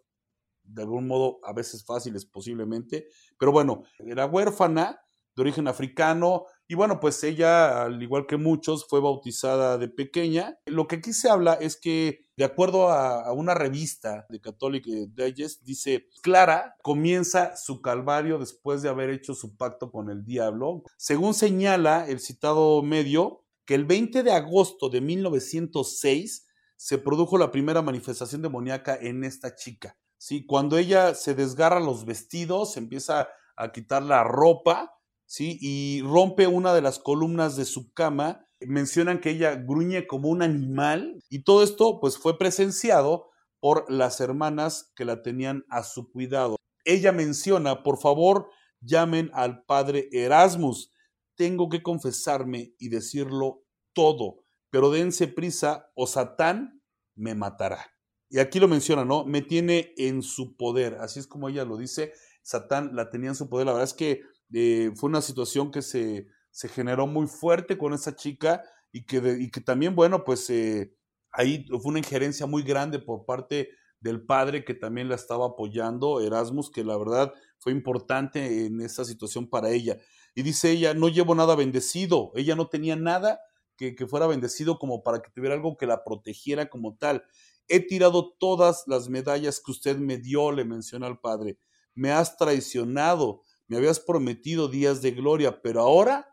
de algún modo a veces fáciles posiblemente, pero bueno, era huérfana, de origen africano, y bueno, pues ella, al igual que muchos, fue bautizada de pequeña. Lo que aquí se habla es que, de acuerdo a, una revista de Catholic Digest, dice, Clara comienza su calvario después de haber hecho su pacto con el diablo. Según señala el citado medio, que el 20 de agosto de 1906 se produjo la primera manifestación demoníaca en esta chica. ¿sí? Cuando ella se desgarra los vestidos, empieza a quitar la ropa, ¿sí? Y rompe una de las columnas de su cama. Mencionan que ella gruñe como un animal y todo esto pues fue presenciado por las hermanas que la tenían a su cuidado. Ella menciona, por favor, llamen al padre Erasmus. Tengo que confesarme y decirlo todo, pero dense prisa o Satán me matará. Y aquí lo menciona, ¿no? Me tiene en su poder. Así es como ella lo dice. Satán la tenía en su poder. La verdad es que eh, fue una situación que se, se, generó muy fuerte con esa chica y que, y que también, bueno, pues eh, ahí fue una injerencia muy grande por parte del padre que también la estaba apoyando, Erasmus, que la verdad fue importante en esa situación para ella. Y dice ella, no llevo nada bendecido, ella no tenía nada que, que fuera bendecido como para que tuviera algo que la protegiera como tal. He tirado todas las medallas que usted me dio, le menciona al padre. Me has traicionado, me habías prometido días de gloria, pero ahora,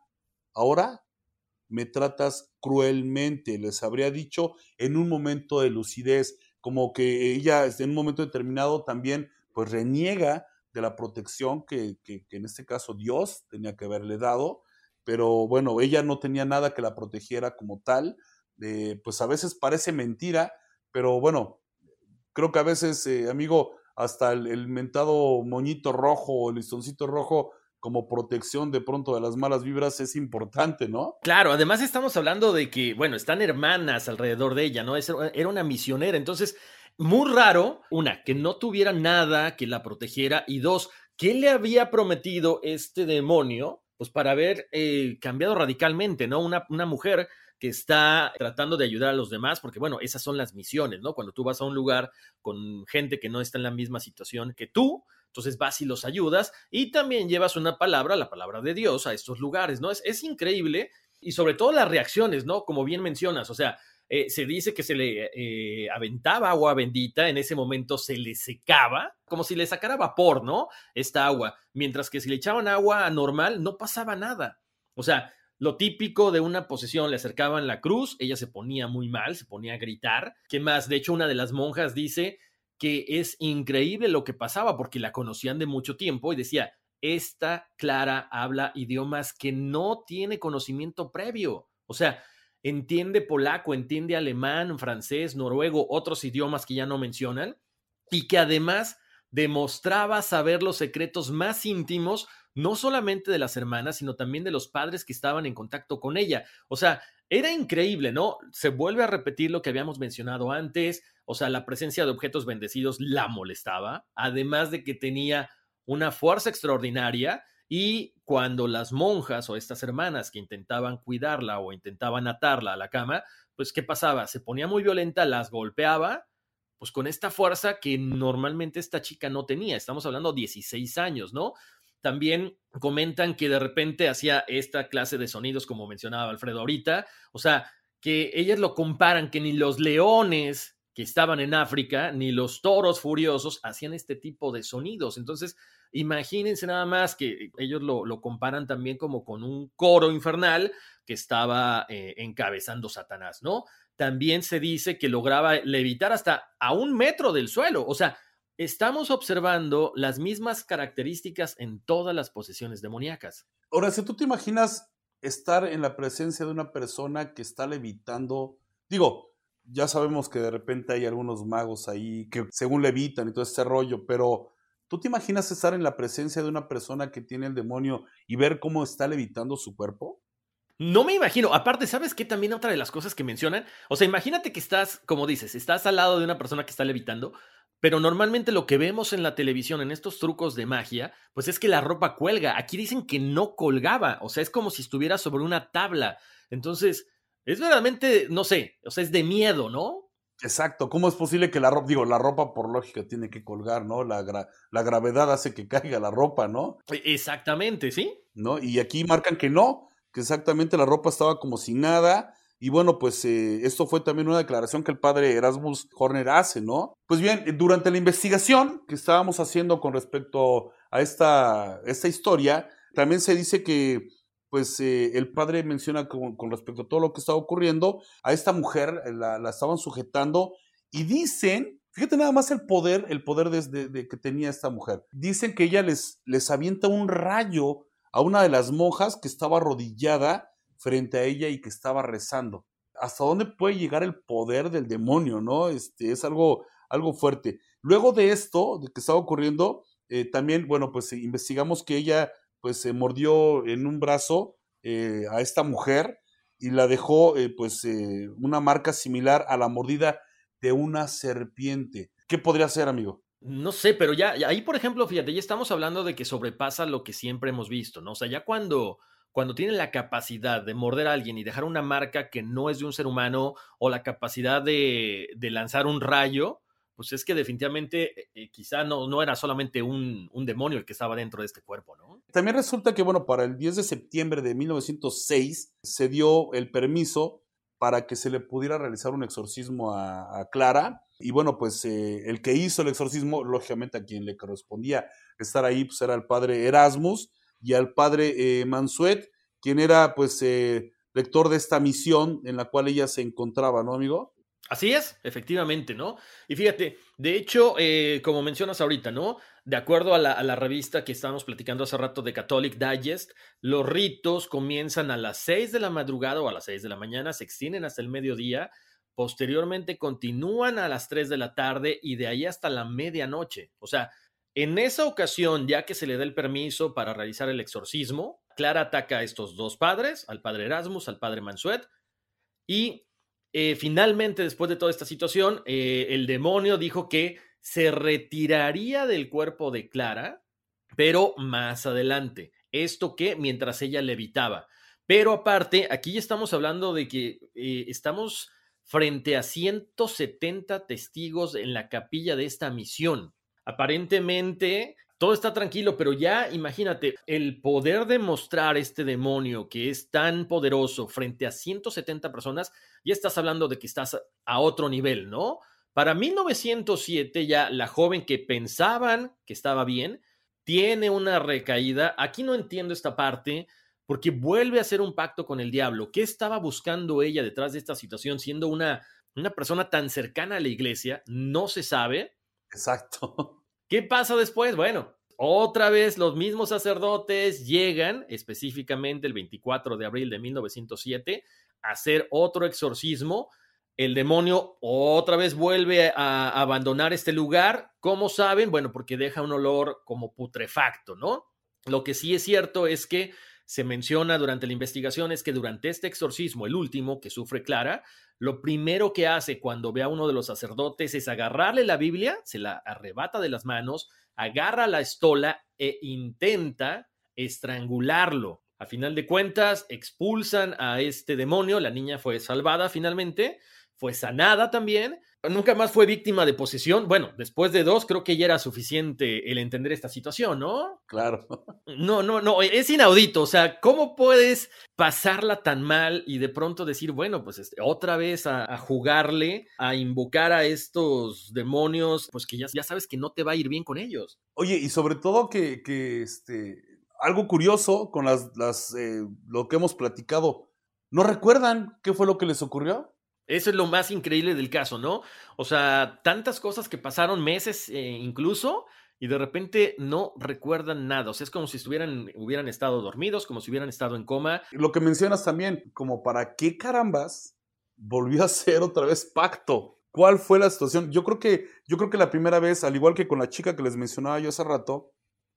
ahora me tratas cruelmente, les habría dicho en un momento de lucidez, como que ella en un momento determinado también pues reniega de la protección que, que, que en este caso Dios tenía que haberle dado, pero bueno, ella no tenía nada que la protegiera como tal, eh, pues a veces parece mentira, pero bueno, creo que a veces, eh, amigo, hasta el, el, mentado moñito rojo o el listoncito rojo como protección de pronto de las malas vibras es importante, ¿no? Claro, además estamos hablando de que, bueno, están hermanas alrededor de ella, ¿no? Era una misionera, entonces, muy raro, una, que no tuviera nada que la protegiera y dos, ¿qué le había prometido este demonio? Pues para haber eh, cambiado radicalmente, ¿no? Una, una mujer que está tratando de ayudar a los demás, porque bueno, esas son las misiones, ¿no? Cuando tú vas a un lugar con gente que no está en la misma situación que tú, entonces vas y los ayudas y también llevas una palabra, la palabra de Dios, a estos lugares, ¿no? Es, increíble y sobre todo las reacciones, ¿no? Como bien mencionas, o sea, eh, se dice que se le eh, aventaba agua bendita, en ese momento se le secaba, como si le sacara vapor, ¿no? Esta agua, mientras que si le echaban agua normal, no pasaba nada. O sea, lo típico de una posesión, le acercaban la cruz, ella se ponía muy mal, se ponía a gritar. ¿Qué más? De hecho, una de las monjas dice que es increíble lo que pasaba porque la conocían de mucho tiempo y decía, esta Clara habla idiomas que no tiene conocimiento previo. O sea, entiende polaco, entiende alemán, francés, noruego, otros idiomas que ya no mencionan, y que además demostraba saber los secretos más íntimos no solamente de las hermanas, sino también de los padres que estaban en contacto con ella. O sea, era increíble, ¿no? Se vuelve a repetir lo que habíamos mencionado antes, o sea, la presencia de objetos bendecidos la molestaba, además de que tenía una fuerza extraordinaria y cuando las monjas o estas hermanas que intentaban cuidarla o intentaban atarla a la cama, pues ¿qué pasaba? Se ponía muy violenta, las golpeaba, pues con esta fuerza que normalmente esta chica no tenía. Estamos hablando de 16 años, ¿no? También comentan que de repente hacía esta clase de sonidos, como mencionaba Alfredo ahorita. O sea, que ellas lo comparan que ni los leones que estaban en África, ni los toros furiosos hacían este tipo de sonidos. Entonces, imagínense nada más que ellos lo, lo comparan también como con un coro infernal que estaba eh, encabezando Satanás, ¿no? También se dice que lograba levitar hasta a un metro del suelo. O sea, estamos observando las mismas características en todas las posesiones demoníacas. Ahora, si tú te imaginas estar en la presencia de una persona que está levitando? Digo, ya sabemos que de repente hay algunos magos ahí que según levitan y todo este rollo, pero ¿tú te imaginas estar en la presencia de una persona que tiene el demonio y ver cómo está levitando su cuerpo? No me imagino. Aparte, ¿sabes qué? También otra de las cosas que mencionan. O sea, imagínate que estás, como dices, estás al lado de una persona que está levitando, pero normalmente lo que vemos en la televisión, en estos trucos de magia, pues es que la ropa cuelga. Aquí dicen que no colgaba. O sea, es como si estuviera sobre una tabla. Entonces, es verdaderamente, no sé, o sea, es de miedo, ¿no? Exacto, ¿cómo es posible que la ropa, digo, la ropa por lógica tiene que colgar, ¿no? La, la gravedad hace que caiga la ropa, ¿no? E, exactamente, ¿sí? ¿No? Y aquí marcan que no, que exactamente la ropa estaba como si nada. Y bueno, pues eh, esto fue también una declaración que el padre Erasmus Horner hace, ¿no? Pues bien, durante la investigación que estábamos haciendo con respecto a esta, esta historia, también se dice que pues eh, el padre menciona con, respecto a todo lo que estaba ocurriendo, a esta mujer eh, la, estaban sujetando y dicen, fíjate nada más el poder, el poder de, que tenía esta mujer. Dicen que ella les, les avienta un rayo a una de las monjas que estaba arrodillada frente a ella y que estaba rezando. ¿Hasta dónde puede llegar el poder del demonio, no? Este, es algo, algo fuerte. Luego de esto, de que estaba ocurriendo, eh, también, bueno, pues investigamos que ella pues se mordió en un brazo eh, a esta mujer y la dejó eh, pues eh, una marca similar a la mordida de una serpiente. ¿Qué podría ser, amigo? No sé, pero ya, ahí, por ejemplo, fíjate, ya estamos hablando de que sobrepasa lo que siempre hemos visto, ¿no? O sea, ya cuando, cuando tienen la capacidad de morder a alguien y dejar una marca que no es de un ser humano o la capacidad de, de lanzar un rayo, pues es que definitivamente eh, eh, quizá no, no era solamente un, demonio el que estaba dentro de este cuerpo, ¿no? También resulta que, bueno, para el 10 de septiembre de 1906 se dio el permiso para que se le pudiera realizar un exorcismo a, Clara. Y bueno, pues eh, el que hizo el exorcismo, lógicamente a quien le correspondía estar ahí, pues era el padre Erasmus y al padre Mansuet, quien era pues lector de esta misión en la cual ella se encontraba, ¿no, amigo? Así es, efectivamente, ¿no? Y fíjate, de hecho, eh, como mencionas ahorita, ¿no? De acuerdo a la, revista que estábamos platicando hace rato de Catholic Digest, los ritos comienzan a las 6 de la madrugada o a las 6 de la mañana, se extienden hasta el mediodía, posteriormente continúan a las 3 de la tarde y de ahí hasta la medianoche. O sea, en esa ocasión, ya que se le da el permiso para realizar el exorcismo, Clara ataca a estos dos padres, al padre Erasmus, al padre Mansuet, y eh, finalmente, después de toda esta situación, eh, el demonio dijo que se retiraría del cuerpo de Clara, pero más adelante. Esto que mientras ella levitaba. Pero aparte, aquí estamos hablando de que eh, estamos frente a 170 testigos en la capilla de esta misión. Aparentemente, todo está tranquilo, pero ya imagínate, el poder demostrar este demonio que es tan poderoso frente a 170 personas, ya estás hablando de que estás a otro nivel, ¿no? Para 1907 ya la joven que pensaban que estaba bien, tiene una recaída. Aquí no entiendo esta parte porque vuelve a hacer un pacto con el diablo. ¿Qué estaba buscando ella detrás de esta situación siendo una, una persona tan cercana a la iglesia? No se sabe. Exacto. (laughs) ¿Qué pasa después? Bueno, otra vez los mismos sacerdotes llegan, específicamente el 24 de abril de 1907, a hacer otro exorcismo. El demonio otra vez vuelve a abandonar este lugar. ¿Cómo saben? Bueno, porque deja un olor como putrefacto, ¿no? Lo que sí es cierto es que se menciona durante la investigación es que durante este exorcismo, el último que sufre Clara, lo primero que hace cuando ve a uno de los sacerdotes es agarrarle la Biblia, se la arrebata de las manos, agarra la estola e intenta estrangularlo. A final de cuentas, expulsan a este demonio, la niña fue salvada finalmente, fue sanada también, nunca más fue víctima de posesión. Bueno, después de dos, creo que ya era suficiente el entender esta situación, ¿no? Claro. No, no, no, es inaudito. O sea, ¿cómo puedes pasarla tan mal y de pronto decir, bueno, pues este, otra vez a, jugarle, a invocar a estos demonios, pues que ya, ya sabes que no te va a ir bien con ellos? Oye, y sobre todo que, que este, algo curioso con las, las eh, lo que hemos platicado, ¿no recuerdan qué fue lo que les ocurrió? Eso es lo más increíble del caso, ¿no? O sea, tantas cosas que pasaron meses eh, incluso y de repente no recuerdan nada. O sea, es como si estuvieran, hubieran estado dormidos, como si hubieran estado en coma. Lo que mencionas también, como para qué carambas volvió a ser otra vez pacto. ¿Cuál fue la situación? Yo creo que, yo creo que la primera vez, al igual que con la chica que les mencionaba yo hace rato,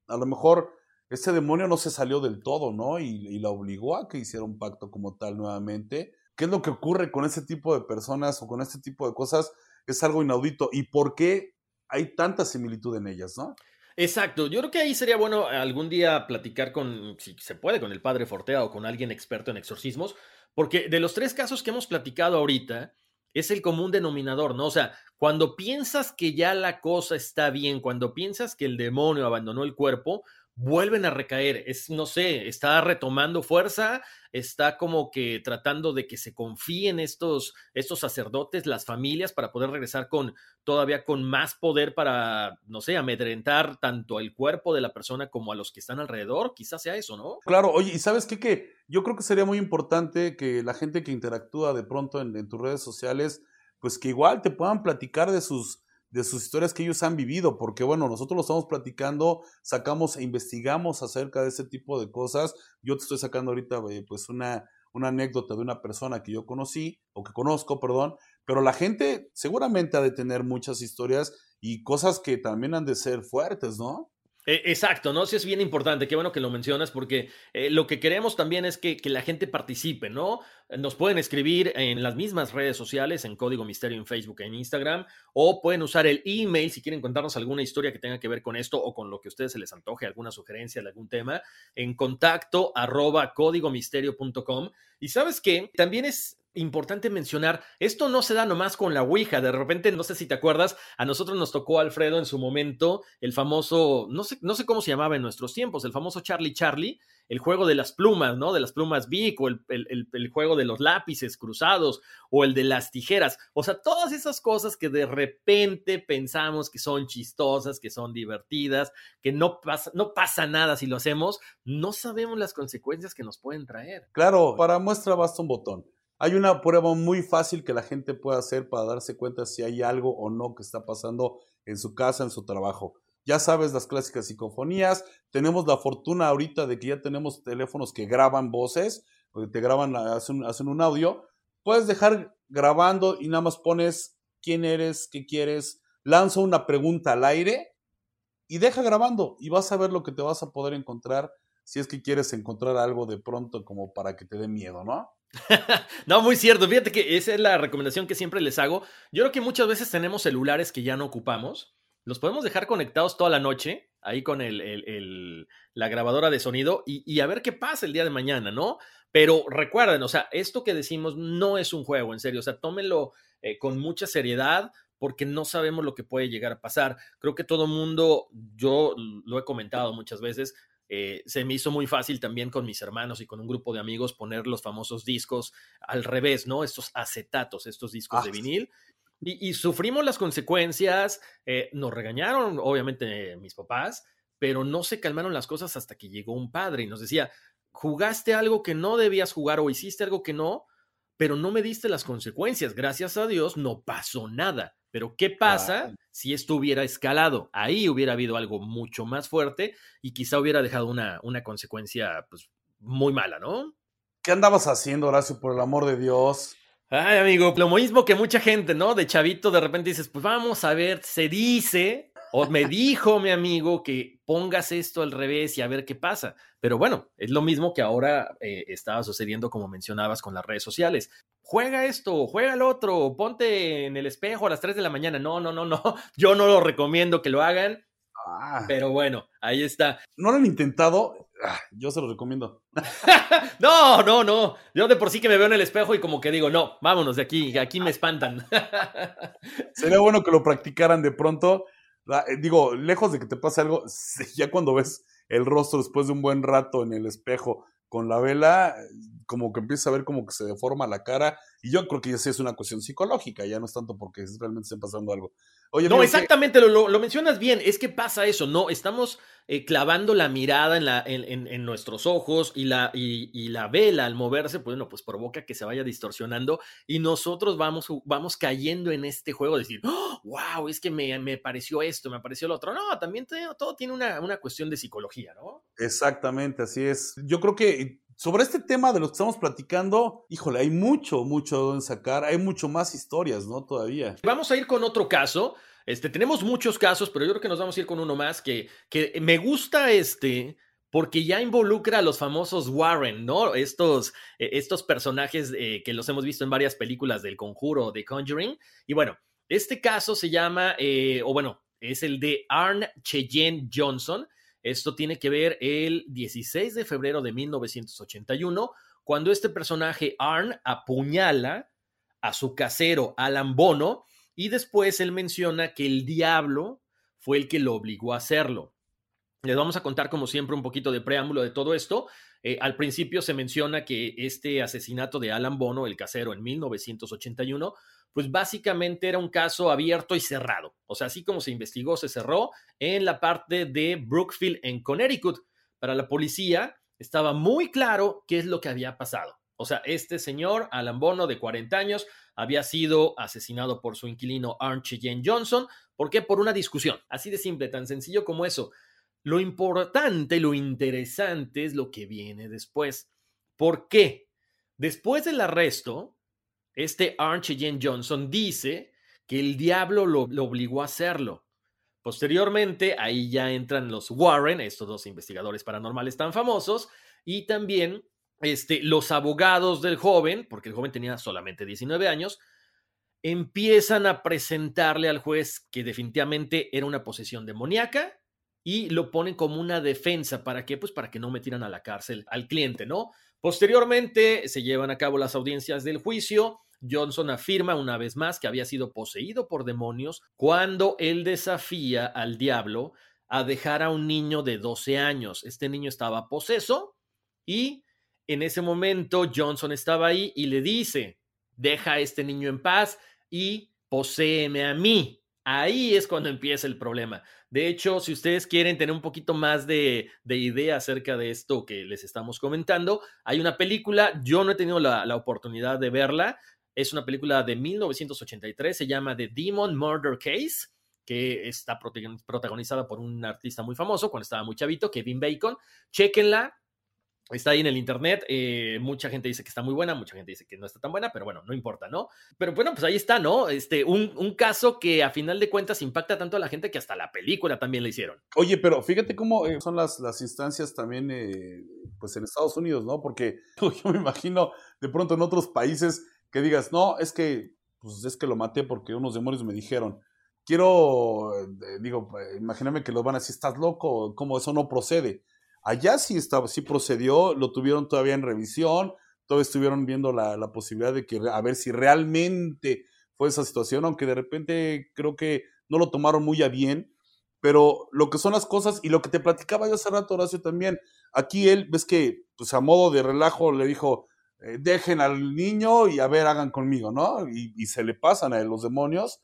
a lo mejor ese demonio no se salió del todo, ¿no? Y la obligó a que hiciera un pacto como tal nuevamente. ¿Qué es lo que ocurre con ese tipo de personas o con este tipo de cosas? Es algo inaudito. ¿Y por qué hay tanta similitud en ellas, ¿no? Exacto, yo creo que ahí sería bueno algún día platicar con, si se puede, con el padre Fortea o con alguien experto en exorcismos, porque de los tres casos que hemos platicado ahorita, es el común denominador, ¿no? O sea, cuando piensas que ya la cosa está bien, cuando piensas que el demonio abandonó el cuerpo, vuelven a recaer. Es, no sé, está retomando fuerza, está como que tratando de que se confíen estos, estos sacerdotes, las familias, para poder regresar con todavía con más poder para, no sé, amedrentar tanto el cuerpo de la persona como a los que están alrededor. Quizás sea eso, ¿no? Claro, oye, ¿y sabes qué? Que yo creo que sería muy importante que la gente que interactúa de pronto en, en tus redes sociales, pues que igual te puedan platicar de sus de sus historias que ellos han vivido, porque bueno, nosotros lo estamos platicando, sacamos e investigamos acerca de ese tipo de cosas. Yo te estoy sacando ahorita eh, pues una, una anécdota de una persona que yo conocí, o que conozco, perdón, pero la gente seguramente ha de tener muchas historias y cosas que también han de ser fuertes, ¿no? Eh, exacto, ¿no? Sí es bien importante, qué bueno que lo mencionas, porque eh, lo que queremos también es que, que, la gente participe, ¿no? Nos pueden escribir en las mismas redes sociales, en Código Misterio en Facebook e en Instagram, o pueden usar el email si quieren contarnos alguna historia que tenga que ver con esto o con lo que a ustedes se les antoje, alguna sugerencia de algún tema, en contacto arroba códigomisterio.com. Y sabes qué, también es importante mencionar, esto no se da nomás con la Ouija, de repente, no sé si te acuerdas, a nosotros nos tocó Alfredo en su momento, el famoso, no sé, no sé cómo se llamaba en nuestros tiempos, el famoso Charlie Charlie, el juego de las plumas, ¿no? De las plumas Big, o el, el, el, juego de los lápices cruzados, o el de las tijeras, o sea, todas esas cosas que de repente pensamos que son chistosas, que son divertidas, que no pasa, no pasa nada si lo hacemos, no sabemos las consecuencias que nos pueden traer. Claro, para muestra basta un botón. Hay una prueba muy fácil que la gente puede hacer para darse cuenta si hay algo o no que está pasando en su casa, en su trabajo. Ya sabes las clásicas psicofonías. Tenemos la fortuna ahorita de que ya tenemos teléfonos que graban voces, te graban, hacen un audio. Puedes dejar grabando y nada más pones quién eres, qué quieres, lanza una pregunta al aire y deja grabando y vas a ver lo que te vas a poder encontrar si es que quieres encontrar algo de pronto como para que te dé miedo, ¿no? (laughs) no, muy cierto. Fíjate que esa es la recomendación que siempre les hago. Yo creo que muchas veces tenemos celulares que ya no ocupamos. Los podemos dejar conectados toda la noche, ahí con el, la grabadora de sonido, y, y, a ver qué pasa el día de mañana, ¿no? Pero recuerden, o sea, esto que decimos no es un juego, en serio. O sea, tómenlo eh, con mucha seriedad porque no sabemos lo que puede llegar a pasar. Creo que todo mundo, yo lo he comentado muchas veces, eh, se me hizo muy fácil también con mis hermanos y con un grupo de amigos poner los famosos discos al revés, ¿no? Estos acetatos, estos discos ah, de vinil. Y, y, sufrimos las consecuencias, eh, nos regañaron, obviamente, mis papás, pero no se calmaron las cosas hasta que llegó un padre y nos decía, jugaste algo que no debías jugar o hiciste algo que no, pero no me diste las consecuencias. Gracias a Dios no pasó nada. Pero ¿qué pasa si esto hubiera escalado? Ahí hubiera habido algo mucho más fuerte y quizá hubiera dejado una, una consecuencia pues, muy mala, ¿no? ¿Qué andabas haciendo, Horacio, por el amor de Dios? Ay, amigo, lo mismo que mucha gente, ¿no? De chavito de repente dices, pues vamos a ver, se dice, o me dijo mi amigo que pongas esto al revés y a ver qué pasa. Pero bueno, es lo mismo que ahora eh, estaba sucediendo, como mencionabas, con las redes sociales juega esto, juega el otro, ponte en el espejo a las 3 de la mañana. No, no, no, no. (laughs) Yo no lo recomiendo que lo hagan. Ah. Pero bueno, ahí está. ¿No lo han intentado? Ah, yo se lo recomiendo. (laughs) no, no, no. Yo de por sí que me veo en el espejo y como que digo, no, vámonos de aquí, aquí me (laughs) espantan. Sería bueno que lo practicaran de pronto. Eh, digo, lejos de que te pase algo, (laughs) ya cuando ves el rostro después de un buen rato en el espejo con la vela, como que empieza a ver como que se deforma la cara. Y yo creo que ya sí es una cuestión psicológica, ya no es tanto porque realmente esté pasando algo. Oye, no, exactamente, lo, lo, mencionas bien, es que pasa eso, ¿no? Estamos eh, clavando la mirada en, la, en, nuestros ojos y la, y, la vela al moverse, pues bueno, pues provoca que se vaya distorsionando y nosotros vamos, vamos cayendo en este juego de decir, wow, ¡Oh! es que me, me, pareció esto, me pareció lo otro. No, también todo tiene una, una cuestión de psicología, ¿no? Exactamente, así es. Yo creo que sobre este tema de lo que estamos platicando, híjole, hay mucho, mucho en sacar, hay mucho más historias, ¿no? Todavía. Vamos a ir con otro caso este, tenemos muchos casos, pero yo creo que nos vamos a ir con uno más que, que me gusta este porque ya involucra a los famosos Warren, ¿no? Estos, eh, estos personajes eh, que los hemos visto en varias películas del Conjuro, de Conjuring. Y bueno, este caso se llama, eh, o bueno, es el de Arn Cheyenne Johnson. Esto tiene que ver el 16 de febrero de 1981, cuando este personaje, Arn, apuñala a su casero, Alan Bono, y después él menciona que el diablo fue el que lo obligó a hacerlo. Les vamos a contar, como siempre, un poquito de preámbulo de todo esto. Eh, al principio se menciona que este asesinato de Alan Bono, el casero, en 1981, pues básicamente era un caso abierto y cerrado. O sea, así como se investigó, se cerró en la parte de Brookfield, en Connecticut. Para la policía estaba muy claro qué es lo que había pasado. O sea, este señor, Alan Bono, de 40 años, había sido asesinado por su inquilino Archie Jane Johnson. ¿Por qué? Por una discusión. Así de simple, tan sencillo como eso. Lo importante, lo interesante es lo que viene después. ¿Por qué? Después del arresto, este Archie Jane Johnson dice que el diablo lo, lo obligó a hacerlo. Posteriormente, ahí ya entran los Warren, estos dos investigadores paranormales tan famosos, y también este, los abogados del joven, porque el joven tenía solamente 19 años, empiezan a presentarle al juez que definitivamente era una posesión demoníaca y lo ponen como una defensa. ¿Para qué? Pues para que no metieran a la cárcel al cliente, ¿no? Posteriormente se llevan a cabo las audiencias del juicio. Johnson afirma una vez más que había sido poseído por demonios cuando él desafía al diablo a dejar a un niño de 12 años. Este niño estaba poseso y en ese momento Johnson estaba ahí y le dice, deja a este niño en paz y poséeme a mí. Ahí es cuando empieza el problema. De hecho, si ustedes quieren tener un poquito más de, idea acerca de esto que les estamos comentando, hay una película, yo no he tenido la, la oportunidad de verla, es una película de 1983, se llama The Demon Murder Case que está protagonizada por un artista muy famoso cuando estaba muy chavito, Kevin Bacon. Chequenla, Está ahí en el internet, eh, mucha gente dice que está muy buena, mucha gente dice que no está tan buena, pero bueno, no importa, ¿no? Pero bueno, pues ahí está, ¿no? Este, un, caso que a final de cuentas impacta tanto a la gente que hasta la película también le hicieron. Oye, pero fíjate cómo eh, son las, instancias también, eh, pues en Estados Unidos, ¿no? Porque (laughs) yo me imagino de pronto en otros países que digas, no, es que, pues es que lo maté porque unos demonios me dijeron. Quiero, digo, imagíname que los van a decir, estás loco, ¿cómo eso no procede? Allá sí, estaba, sí procedió, lo tuvieron todavía en revisión, todavía estuvieron viendo la, posibilidad de que, a ver si realmente fue esa situación, aunque de repente creo que no lo tomaron muy a bien, pero lo que son las cosas y lo que te platicaba yo hace rato, Horacio, también, aquí él, ves que, pues a modo de relajo le dijo, eh, dejen al niño y a ver, hagan conmigo, ¿no? Y, se le pasan a los demonios.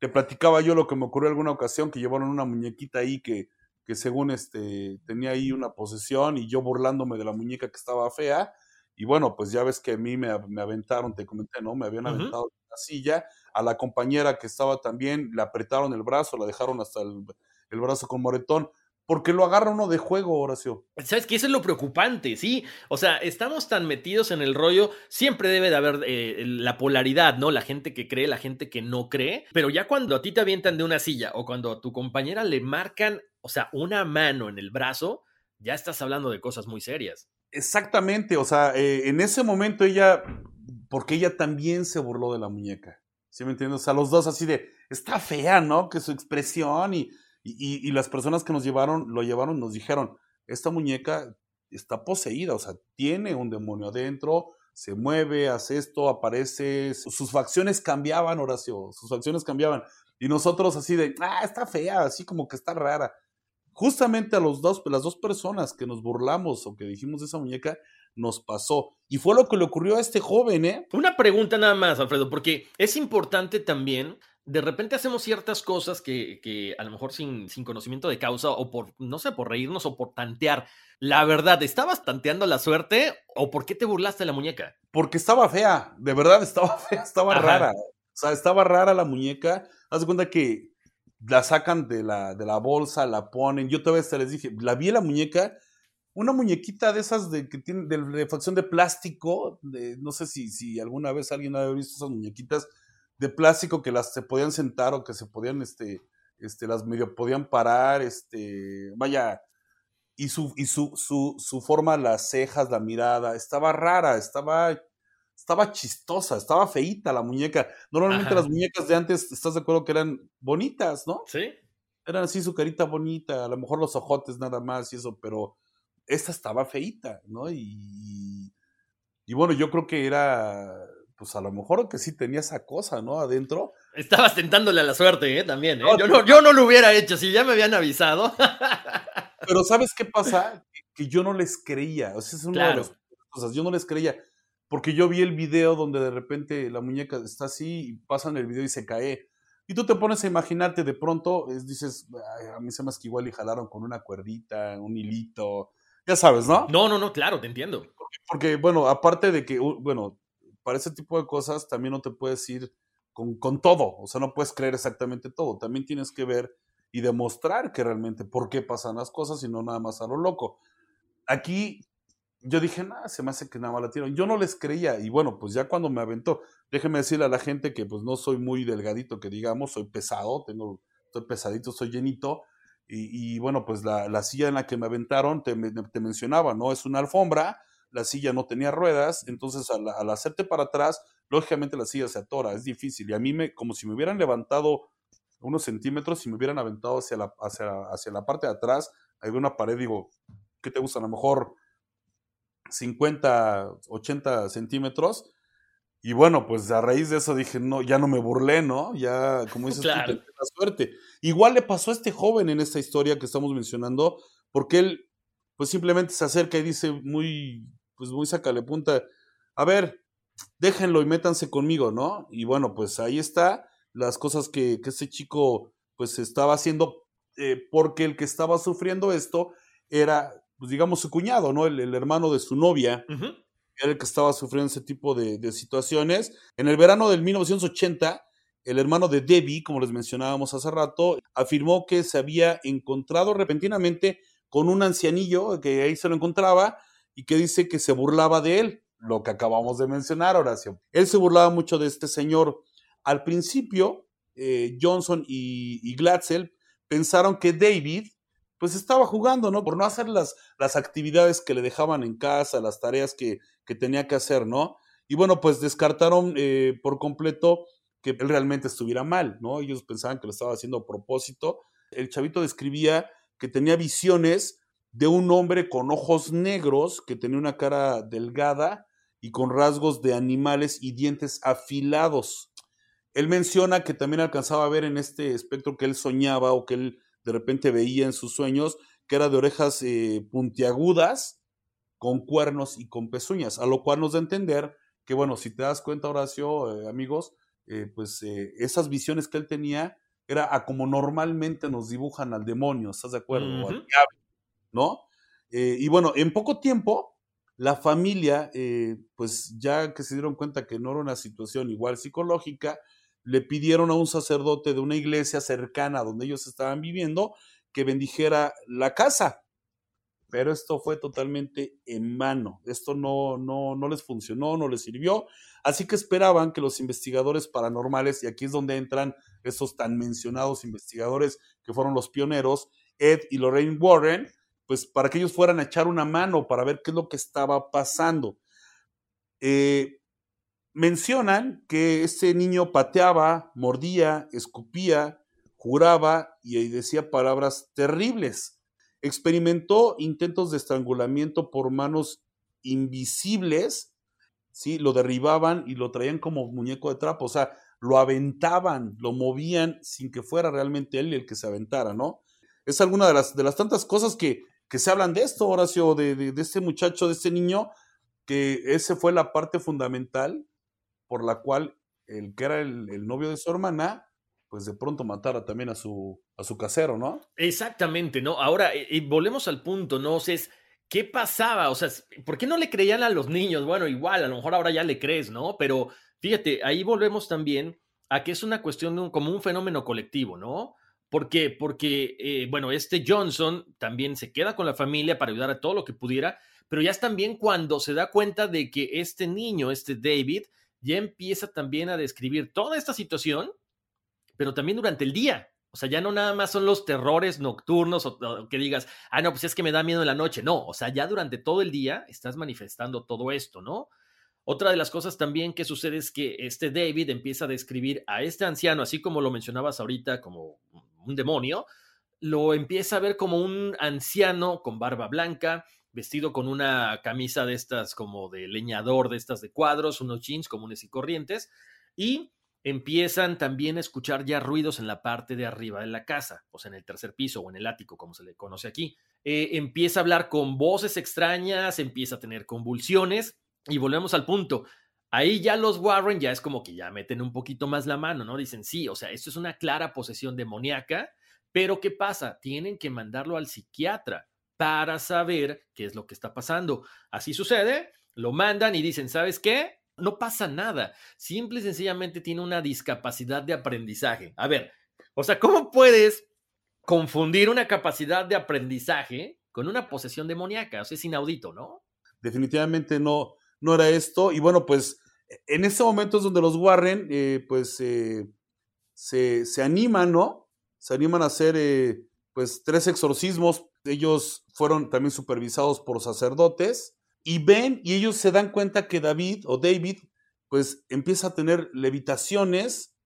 Te platicaba yo lo que me ocurrió alguna ocasión, que llevaron una muñequita ahí que que según este tenía ahí una posesión y yo burlándome de la muñeca que estaba fea. Y bueno, pues ya ves que a mí me, me aventaron, te comenté, ¿no? Me habían aventado en la silla. A la compañera que estaba también, le apretaron el brazo, la dejaron hasta el, el brazo con moretón porque lo agarra uno de juego, Horacio. ¿Sabes qué? Eso es lo preocupante, sí. O sea, estamos tan metidos en el rollo, siempre debe de haber eh, la polaridad, ¿no? La gente que cree, la gente que no cree. Pero ya cuando a ti te avientan de una silla o cuando a tu compañera le marcan, o sea, una mano en el brazo, ya estás hablando de cosas muy serias. Exactamente, o sea, eh, en ese momento ella, porque ella también se burló de la muñeca. ¿Sí me entiendes? O sea, los dos así de, está fea, ¿no? Que su expresión y y, las personas que nos llevaron, lo llevaron, nos dijeron, esta muñeca está poseída, o sea, tiene un demonio adentro, se mueve, hace esto, aparece, sus facciones cambiaban, Horacio, sus facciones cambiaban. Y nosotros así de, ah, está fea, así como que está rara. Justamente a los dos, las dos personas que nos burlamos o que dijimos de esa muñeca, nos pasó. Y fue lo que le ocurrió a este joven, ¿eh? Una pregunta nada más, Alfredo, porque es importante también de repente hacemos ciertas cosas que, a lo mejor sin, sin, conocimiento de causa o por, no sé, por reírnos o por tantear. La verdad, ¿estabas tanteando la suerte o por qué te burlaste de la muñeca? Porque estaba fea, de verdad estaba fea, estaba rara. O sea, estaba rara la muñeca. Haz de cuenta que la sacan de la, de la bolsa, la ponen. Yo todavía les dije, la vi la muñeca, una muñequita de esas de que tiene de, facción de plástico. De, no sé si, si alguna vez alguien ha visto esas muñequitas de plástico que las se podían sentar o que se podían, este, este, las medio podían parar, este, vaya, y su, y su, su, su forma, las cejas, la mirada, estaba rara, estaba, estaba chistosa, estaba feíta la muñeca. Normalmente las muñecas de antes, ¿estás de acuerdo que eran bonitas, no? Sí. Eran así su carita bonita, a lo mejor los ojotes nada más y eso, pero esta estaba feíta, ¿no? Y, y bueno, yo creo que era pues a lo mejor que sí tenía esa cosa, ¿no? Adentro. Estabas tentándole a la suerte, ¿eh? También, ¿eh? yo, no, yo no lo hubiera hecho, si ya me habían avisado. Pero ¿sabes qué pasa? Que yo no les creía. O sea, es una de las cosas. Yo no les creía. Porque yo vi el video donde de repente la muñeca está así y pasan el video y se cae. Y tú te pones a imaginarte, de pronto dices, a mí se me que igual y jalaron con una cuerdita, un hilito. Ya sabes, ¿no? No, no, no, claro, te entiendo. porque bueno, aparte de que, bueno, para ese tipo de cosas también no te puedes ir con, con, todo, o sea, no puedes creer exactamente todo, también tienes que ver y demostrar que realmente por qué pasan las cosas y no nada más a lo loco. Aquí yo dije, nada, se me hace que nada más la tiro. Yo no les creía y bueno, pues ya cuando me aventó, déjeme decirle a la gente que pues no soy muy delgadito, que digamos, soy pesado, tengo, estoy pesadito, soy llenito. Y, bueno, pues la, la, silla en la que me aventaron, te, te mencionaba, ¿no? Es una alfombra, la silla no tenía ruedas, entonces al, hacerte para atrás, lógicamente la silla se atora, es difícil. Y a mí me, como si me hubieran levantado unos centímetros y me hubieran aventado hacia la, hacia, hacia la parte de atrás, hay una pared, digo, ¿qué te gusta? A lo mejor 50, 80 centímetros. Y bueno, pues a raíz de eso dije, no, ya no me burlé, ¿no? Ya, como dices, la suerte. Igual le pasó a este joven en esta historia que estamos mencionando, porque él, pues simplemente se acerca y dice muy pues muy sacale punta, a ver, déjenlo y métanse conmigo, ¿no? Y bueno, pues ahí está las cosas que, que este chico pues estaba haciendo, eh, porque el que estaba sufriendo esto era, pues digamos, su cuñado, ¿no? El, hermano de su novia, era el que estaba sufriendo ese tipo de, de situaciones. En el verano del 1980, el hermano de Debbie, como les mencionábamos hace rato, afirmó que se había encontrado repentinamente con un ancianillo que ahí se lo encontraba y que dice que se burlaba de él, lo que acabamos de mencionar, Horacio. Él se burlaba mucho de este señor. Al principio, eh, Johnson y, Glatzel pensaron que David pues estaba jugando, ¿no? Por no hacer las, las actividades que le dejaban en casa, las tareas que, que tenía que hacer, ¿no? Y bueno, pues descartaron eh, por completo que él realmente estuviera mal, ¿no? Ellos pensaban que lo estaba haciendo a propósito. El chavito describía que tenía visiones de un hombre con ojos negros que tenía una cara delgada y con rasgos de animales y dientes afilados. Él menciona que también alcanzaba a ver en este espectro que él soñaba o que él de repente veía en sus sueños, que era de orejas eh, puntiagudas, con cuernos y con pezuñas, a lo cual nos da a entender que, bueno, si te das cuenta, Horacio, eh, amigos, eh, pues esas visiones que él tenía era a como normalmente nos dibujan al demonio, ¿estás de acuerdo? al diablo. ¿no? Eh, y bueno, en poco tiempo, la familia, eh, pues ya que se dieron cuenta que no era una situación igual psicológica, le pidieron a un sacerdote de una iglesia cercana donde ellos estaban viviendo que bendijera la casa. Pero esto fue totalmente en mano. Esto no, no, no les funcionó, no les sirvió. Así que esperaban que los investigadores paranormales, y aquí es donde entran esos tan mencionados investigadores que fueron los pioneros, Ed y Lorraine Warren, pues para que ellos fueran a echar una mano para ver qué es lo que estaba pasando. Eh, mencionan que este niño pateaba, mordía, escupía, juraba y decía palabras terribles. Experimentó intentos de estrangulamiento por manos invisibles, ¿sí? lo derribaban y lo traían como muñeco de trapo, o sea, lo aventaban, lo movían sin que fuera realmente él el que se aventara, ¿no? Es alguna de las, de las tantas cosas que, que se hablan de esto, Horacio, de, de, este muchacho, de este niño, que ese fue la parte fundamental por la cual el que era el, novio de su hermana, pues de pronto matara también a su, a su casero, ¿no? Exactamente, ¿no? Ahora, y volvemos al punto, ¿no? O sea, es, ¿qué pasaba? O sea, ¿por qué no le creían a los niños? Bueno, igual, a lo mejor ahora ya le crees, ¿no? Pero fíjate, ahí volvemos también a que es una cuestión de un, como un fenómeno colectivo, ¿no? ¿Por qué? Porque, eh, bueno, este Johnson también se queda con la familia para ayudar a todo lo que pudiera, pero ya es también cuando se da cuenta de que este niño, este David, ya empieza también a describir toda esta situación, pero también durante el día. O sea, ya no nada más son los terrores nocturnos o, que digas, ah, no, pues es que me da miedo en la noche. No, o sea, ya durante todo el día estás manifestando todo esto, ¿no? Otra de las cosas también que sucede es que este David empieza a describir a este anciano, así como lo mencionabas ahorita, como un demonio, lo empieza a ver como un anciano con barba blanca, vestido con una camisa de estas como de leñador, de estas de cuadros, unos jeans comunes y corrientes, y empiezan también a escuchar ya ruidos en la parte de arriba de la casa, o sea, en el tercer piso o en el ático, como se le conoce aquí. Eh, empieza a hablar con voces extrañas, empieza a tener convulsiones, y volvemos al punto. Ahí ya los Warren ya es como que ya meten un poquito más la mano, ¿no? Dicen, sí, o sea, esto es una clara posesión demoníaca, pero ¿qué pasa? Tienen que mandarlo al psiquiatra para saber qué es lo que está pasando. Así sucede, lo mandan y dicen, ¿sabes qué? No pasa nada. Simple y sencillamente tiene una discapacidad de aprendizaje. A ver, o sea, ¿cómo puedes confundir una capacidad de aprendizaje con una posesión demoníaca? O sea, es inaudito, ¿no? Definitivamente no, no era esto. Y bueno, pues en ese momento es donde los Warren, eh, pues eh, se, se, animan, ¿no? Se animan a hacer, eh, pues, tres exorcismos ellos fueron también supervisados por sacerdotes y ven y ellos se dan cuenta que David o David pues empieza a tener levitaciones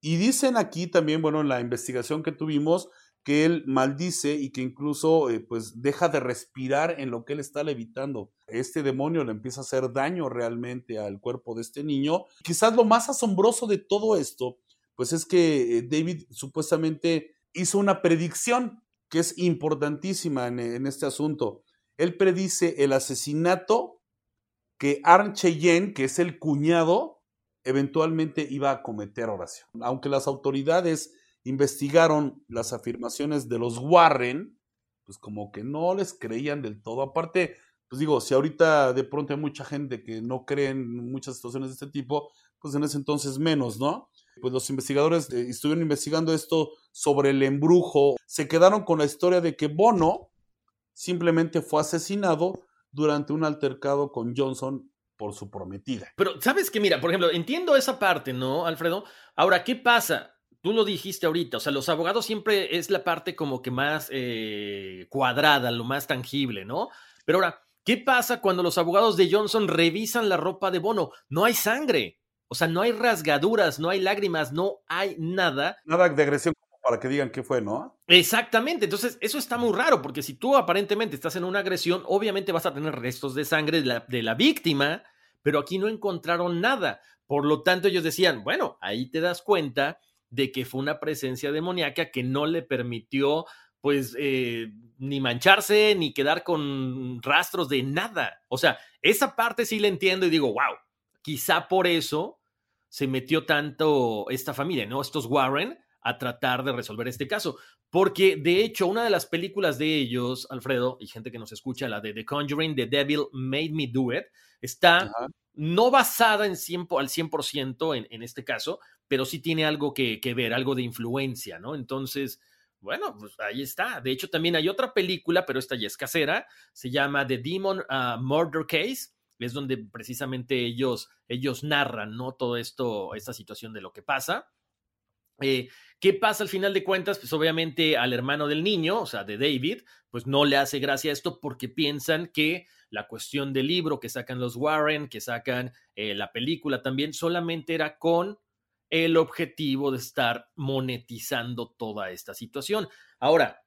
y dicen aquí también, bueno, en la investigación que tuvimos, que él maldice y que incluso eh, pues deja de respirar en lo que él está levitando. Este demonio le empieza a hacer daño realmente al cuerpo de este niño. Quizás lo más asombroso de todo esto, pues es que eh, David supuestamente hizo una predicción que es importantísima en, este asunto. Él predice el asesinato que Arn Cheyenne, que es el cuñado, eventualmente iba a cometer oración. Aunque las autoridades investigaron las afirmaciones de los Warren, pues como que no les creían del todo. Aparte, pues digo, si ahorita de pronto hay mucha gente que no cree en muchas situaciones de este tipo, pues en ese entonces menos, ¿no? Pues los investigadores eh, estuvieron investigando esto sobre el embrujo. Se quedaron con la historia de que Bono simplemente fue asesinado durante un altercado con Johnson por su prometida. Pero, ¿sabes qué? Mira, por ejemplo, entiendo esa parte, ¿no, Alfredo? Ahora, ¿qué pasa? Tú lo dijiste ahorita, o sea, los abogados siempre es la parte como que más eh, cuadrada, lo más tangible, ¿no? Pero ahora, ¿qué pasa cuando los abogados de Johnson revisan la ropa de Bono? No hay sangre. O sea, no hay rasgaduras, no hay lágrimas, no hay nada. Nada de agresión para que digan qué fue, ¿no? Exactamente, entonces eso está muy raro, porque si tú aparentemente estás en una agresión, obviamente vas a tener restos de sangre de la, de la víctima, pero aquí no encontraron nada. Por lo tanto, ellos decían, bueno, ahí te das cuenta de que fue una presencia demoníaca que no le permitió pues eh, ni mancharse ni quedar con rastros de nada. O sea, esa parte sí la entiendo y digo, wow, quizá por eso se metió tanto esta familia, ¿no? Estos Warren a tratar de resolver este caso. Porque de hecho, una de las películas de ellos, Alfredo, y gente que nos escucha, la de The Conjuring, The Devil Made Me Do It, está no basada en 100, al 100% en, en este caso, pero sí tiene algo que, ver, algo de influencia, ¿no? Entonces, bueno, pues ahí está. De hecho, también hay otra película, pero esta ya es casera, se llama The Demon uh, Murder Case es donde precisamente ellos, ellos narran, ¿no? Todo esto, esta situación de lo que pasa. Eh, ¿Qué pasa al final de cuentas? Pues obviamente al hermano del niño, o sea, de David, pues no le hace gracia esto porque piensan que la cuestión del libro que sacan los Warren, que sacan eh, la película también, solamente era con el objetivo de estar monetizando toda esta situación. Ahora,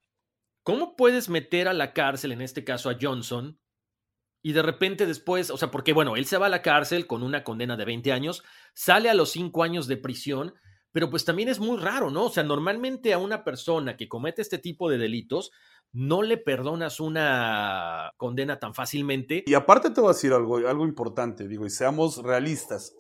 ¿cómo puedes meter a la cárcel, en este caso a Johnson, y de repente después, o sea, porque bueno, él se va a la cárcel con una condena de 20 años, sale a los 5 años de prisión, pero pues también es muy raro, ¿no? O sea, normalmente a una persona que comete este tipo de delitos, no le perdonas una condena tan fácilmente. Y aparte te voy a decir algo, algo importante, digo, y seamos realistas.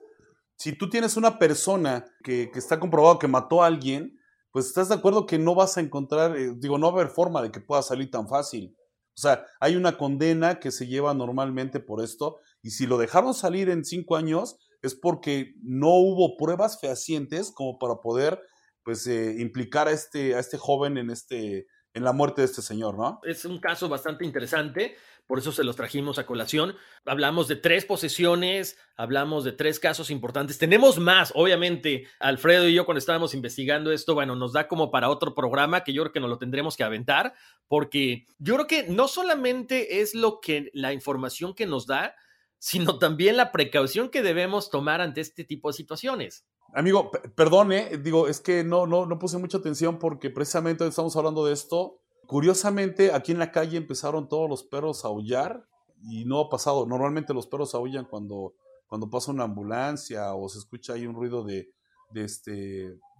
Si tú tienes una persona que, que está comprobado que mató a alguien, pues estás de acuerdo que no vas a encontrar, eh, digo, no va a haber forma de que pueda salir tan fácil. O sea, hay una condena que se lleva normalmente por esto, y si lo dejaron salir en cinco años es porque no hubo pruebas fehacientes como para poder, pues, eh, implicar a este, a este joven en este, en la muerte de este señor, ¿no? Es un caso bastante interesante, por eso se los trajimos a colación. Hablamos de tres posesiones, hablamos de tres casos importantes. Tenemos más, obviamente, Alfredo y yo cuando estábamos investigando esto, bueno, nos da como para otro programa que yo creo que nos lo tendremos que aventar, porque yo creo que no solamente es lo que la información que nos da, sino también la precaución que debemos tomar ante este tipo de situaciones. Amigo, perdone, digo, es que no, no, no puse mucha atención porque precisamente estamos hablando de esto. Curiosamente, aquí en la calle empezaron todos los perros a aullar y no ha pasado. Normalmente los perros aullan cuando, cuando pasa una ambulancia o se escucha ahí un ruido de, de este,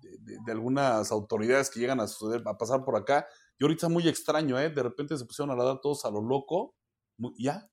de, algunas autoridades que llegan a, a pasar por acá. Y ahorita muy extraño, ¿eh? De repente se pusieron a ladrar todos a lo loco. Ya,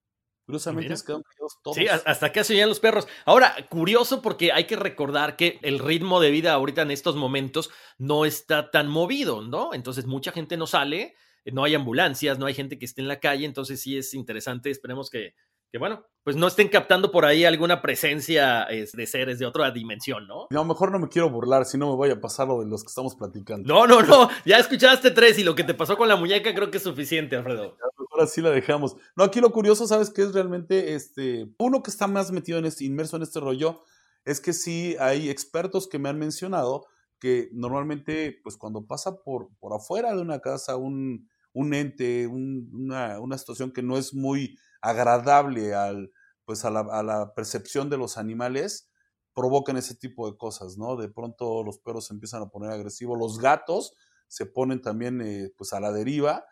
Curiosamente se quedaron todos. Sí, hasta que hacían los perros. Ahora, curioso porque hay que recordar que el ritmo de vida ahorita en estos momentos no está tan movido, ¿no? Entonces mucha gente no sale, no hay ambulancias, no hay gente que esté en la calle, entonces sí es interesante, esperemos que, que bueno, pues no estén captando por ahí alguna presencia de seres de otra dimensión, ¿no? No, mejor no me quiero burlar, si no me voy a pasar lo de los que estamos platicando. No, no, no, ya escuchaste tres y lo que te pasó con la muñeca creo que es suficiente, Alfredo ahora sí la dejamos. No, aquí lo curioso, ¿sabes qué es realmente? Este, uno que está más metido en este, inmerso en este rollo, es que sí hay expertos que me han mencionado que normalmente, pues cuando pasa por, por afuera de una casa un, un ente, una, una, situación que no es muy agradable al, pues a la, percepción de los animales, provocan ese tipo de cosas, ¿no? De pronto los perros se empiezan a poner agresivos, los gatos se ponen también eh, pues a la deriva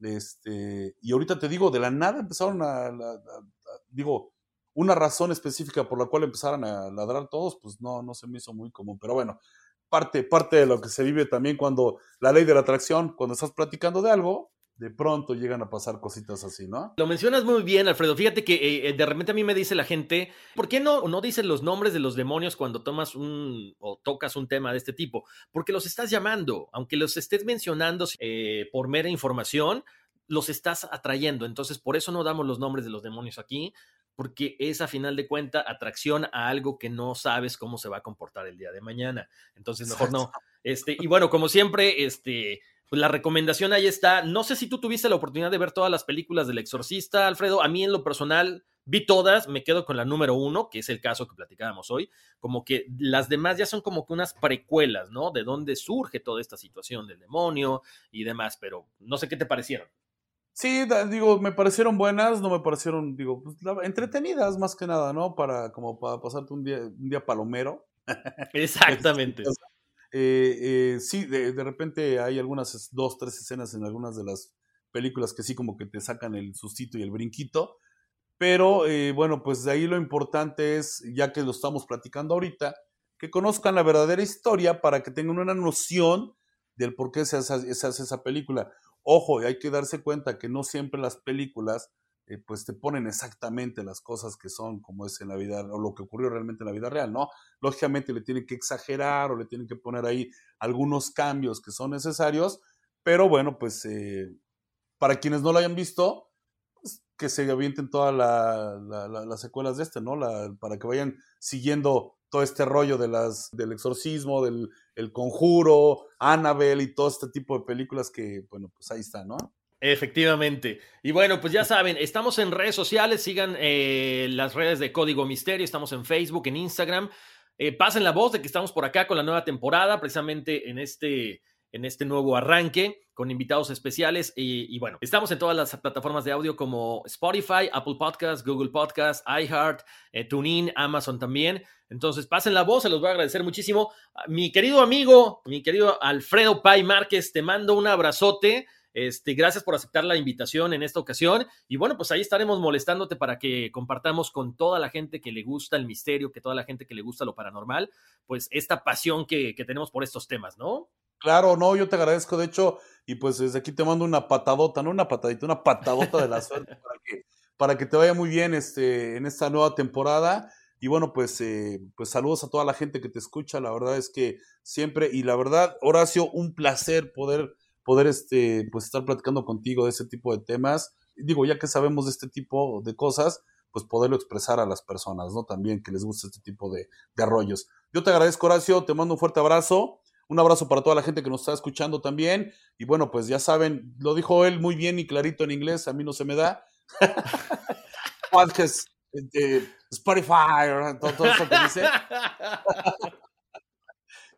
este, y ahorita te digo, de la nada empezaron a, digo, una razón específica por la cual empezaron a ladrar todos, pues no, no se me hizo muy común. Pero bueno, parte, parte de lo que se vive también cuando la ley de la atracción, cuando estás platicando de algo, de pronto llegan a pasar cositas así, ¿no? Lo mencionas muy bien, Alfredo. Fíjate que eh, eh, de repente a mí me dice la gente, ¿por qué no, no dices los nombres de los demonios cuando tomas un o tocas un tema de este tipo? Porque los estás llamando, aunque los estés mencionando eh, por mera información, los estás atrayendo. Entonces, por eso no damos los nombres de los demonios aquí, porque es a final de cuenta atracción a algo que no sabes cómo se va a comportar el día de mañana. Entonces, mejor no. Este, y bueno, como siempre, este, pues la recomendación ahí está. No sé si tú tuviste la oportunidad de ver todas las películas del exorcista, Alfredo. A mí en lo personal vi todas, me quedo con la número uno, que es el caso que platicábamos hoy. Como que las demás ya son como que unas precuelas, ¿no? De dónde surge toda esta situación del demonio y demás, pero no sé qué te parecieron. Sí, digo, me parecieron buenas, no me parecieron, digo, pues, entretenidas más que nada, ¿no? Para, como para pasarte un día, un día palomero. (laughs) Exactamente. Eh, eh, sí, de, repente hay algunas dos, tres escenas en algunas de las películas que sí como que te sacan el sustito y el brinquito, pero eh, bueno, pues de ahí lo importante es, ya que lo estamos platicando ahorita, que conozcan la verdadera historia para que tengan una noción del por qué se hace, se hace esa película. Ojo, hay que darse cuenta que no siempre las películas eh, pues te ponen exactamente las cosas que son como es en la vida o lo que ocurrió realmente en la vida real, ¿no? Lógicamente le tienen que exagerar o le tienen que poner ahí algunos cambios que son necesarios, pero bueno, pues eh, para quienes no lo hayan visto, pues, que se avienten todas las secuelas de este, ¿no? para que vayan siguiendo todo este rollo de las, del exorcismo, del el conjuro, Annabelle y todo este tipo de películas que, bueno, pues ahí está, ¿no? Efectivamente. Y bueno, pues ya saben, estamos en redes sociales, sigan eh, las redes de Código Misterio, estamos en Facebook, en Instagram. Eh, pasen la voz de que estamos por acá con la nueva temporada, precisamente en este, en este nuevo arranque, con invitados especiales. Y, bueno, estamos en todas las plataformas de audio como Spotify, Apple Podcasts, Google Podcasts, iHeart, eh, TuneIn, Amazon también. Entonces, pasen la voz, se los voy a agradecer muchísimo. Mi querido amigo, mi querido Alfredo Pay Márquez, te mando un abrazote. Este, gracias por aceptar la invitación en esta ocasión. Y bueno, pues ahí estaremos molestándote para que compartamos con toda la gente que le gusta el misterio, que toda la gente que le gusta lo paranormal, pues esta pasión que, tenemos por estos temas, ¿no? Claro, no, yo te agradezco, de hecho, y pues desde aquí te mando una patadota, no una patadita, una patadota de la (laughs) suerte para que, para que te vaya muy bien este, en esta nueva temporada. Y bueno, pues, eh, pues saludos a toda la gente que te escucha. La verdad es que siempre, y la verdad, Horacio, un placer poder, poder este, pues estar platicando contigo de ese tipo de temas. Digo, ya que sabemos de este tipo de cosas, pues poderlo expresar a las personas, ¿no? También que les gusta este tipo de, de arroyos. Yo te agradezco, Horacio, te mando un fuerte abrazo. Un abrazo para toda la gente que nos está escuchando también. Y bueno, pues ya saben, lo dijo él muy bien y clarito en inglés, a mí no se me da. (laughs) Podcast, este, Spotify, todo eso que dice. (laughs)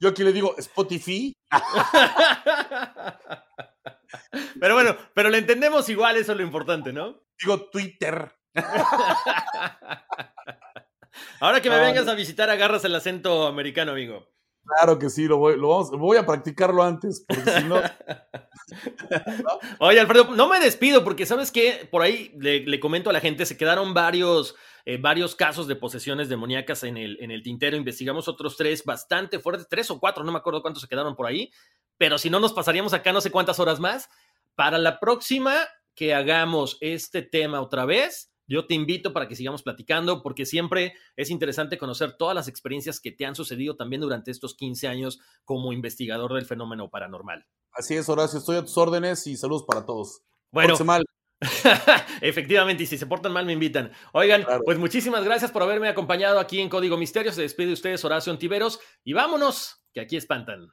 Yo aquí le digo Spotify. (laughs) Pero bueno, pero le entendemos igual, eso es lo importante, ¿no? Digo Twitter. (laughs) Ahora que me vengas a visitar, agarras el acento americano, amigo. Claro que sí, lo voy, lo vamos, voy a practicarlo antes, porque si no. (laughs) Oye, Alfredo, no me despido, porque sabes que por ahí le, comento a la gente, se quedaron varios, eh, varios casos de posesiones demoníacas en el, en el tintero. Investigamos otros tres bastante fuertes, tres o cuatro, no me acuerdo cuántos se quedaron por ahí, pero si no, nos pasaríamos acá no sé cuántas horas más. Para la próxima que hagamos este tema otra vez, yo te invito para que sigamos platicando porque siempre es interesante conocer todas las experiencias que te han sucedido también durante estos 15 años como investigador del fenómeno paranormal. Así es, Horacio, estoy a tus órdenes y saludos para todos. Bueno, mal. (laughs) Efectivamente, y si se portan mal me invitan. Oigan, pues muchísimas gracias por haberme acompañado aquí en Código Misterio. Se despide de ustedes Horacio Antiveros y vámonos, que aquí espantan.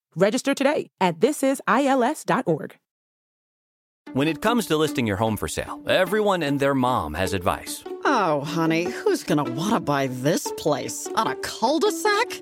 Register today at thisisils.org. When it comes to listing your home for sale, everyone and their mom has advice. Oh, honey, who's going to want to buy this place? On a cul de sac?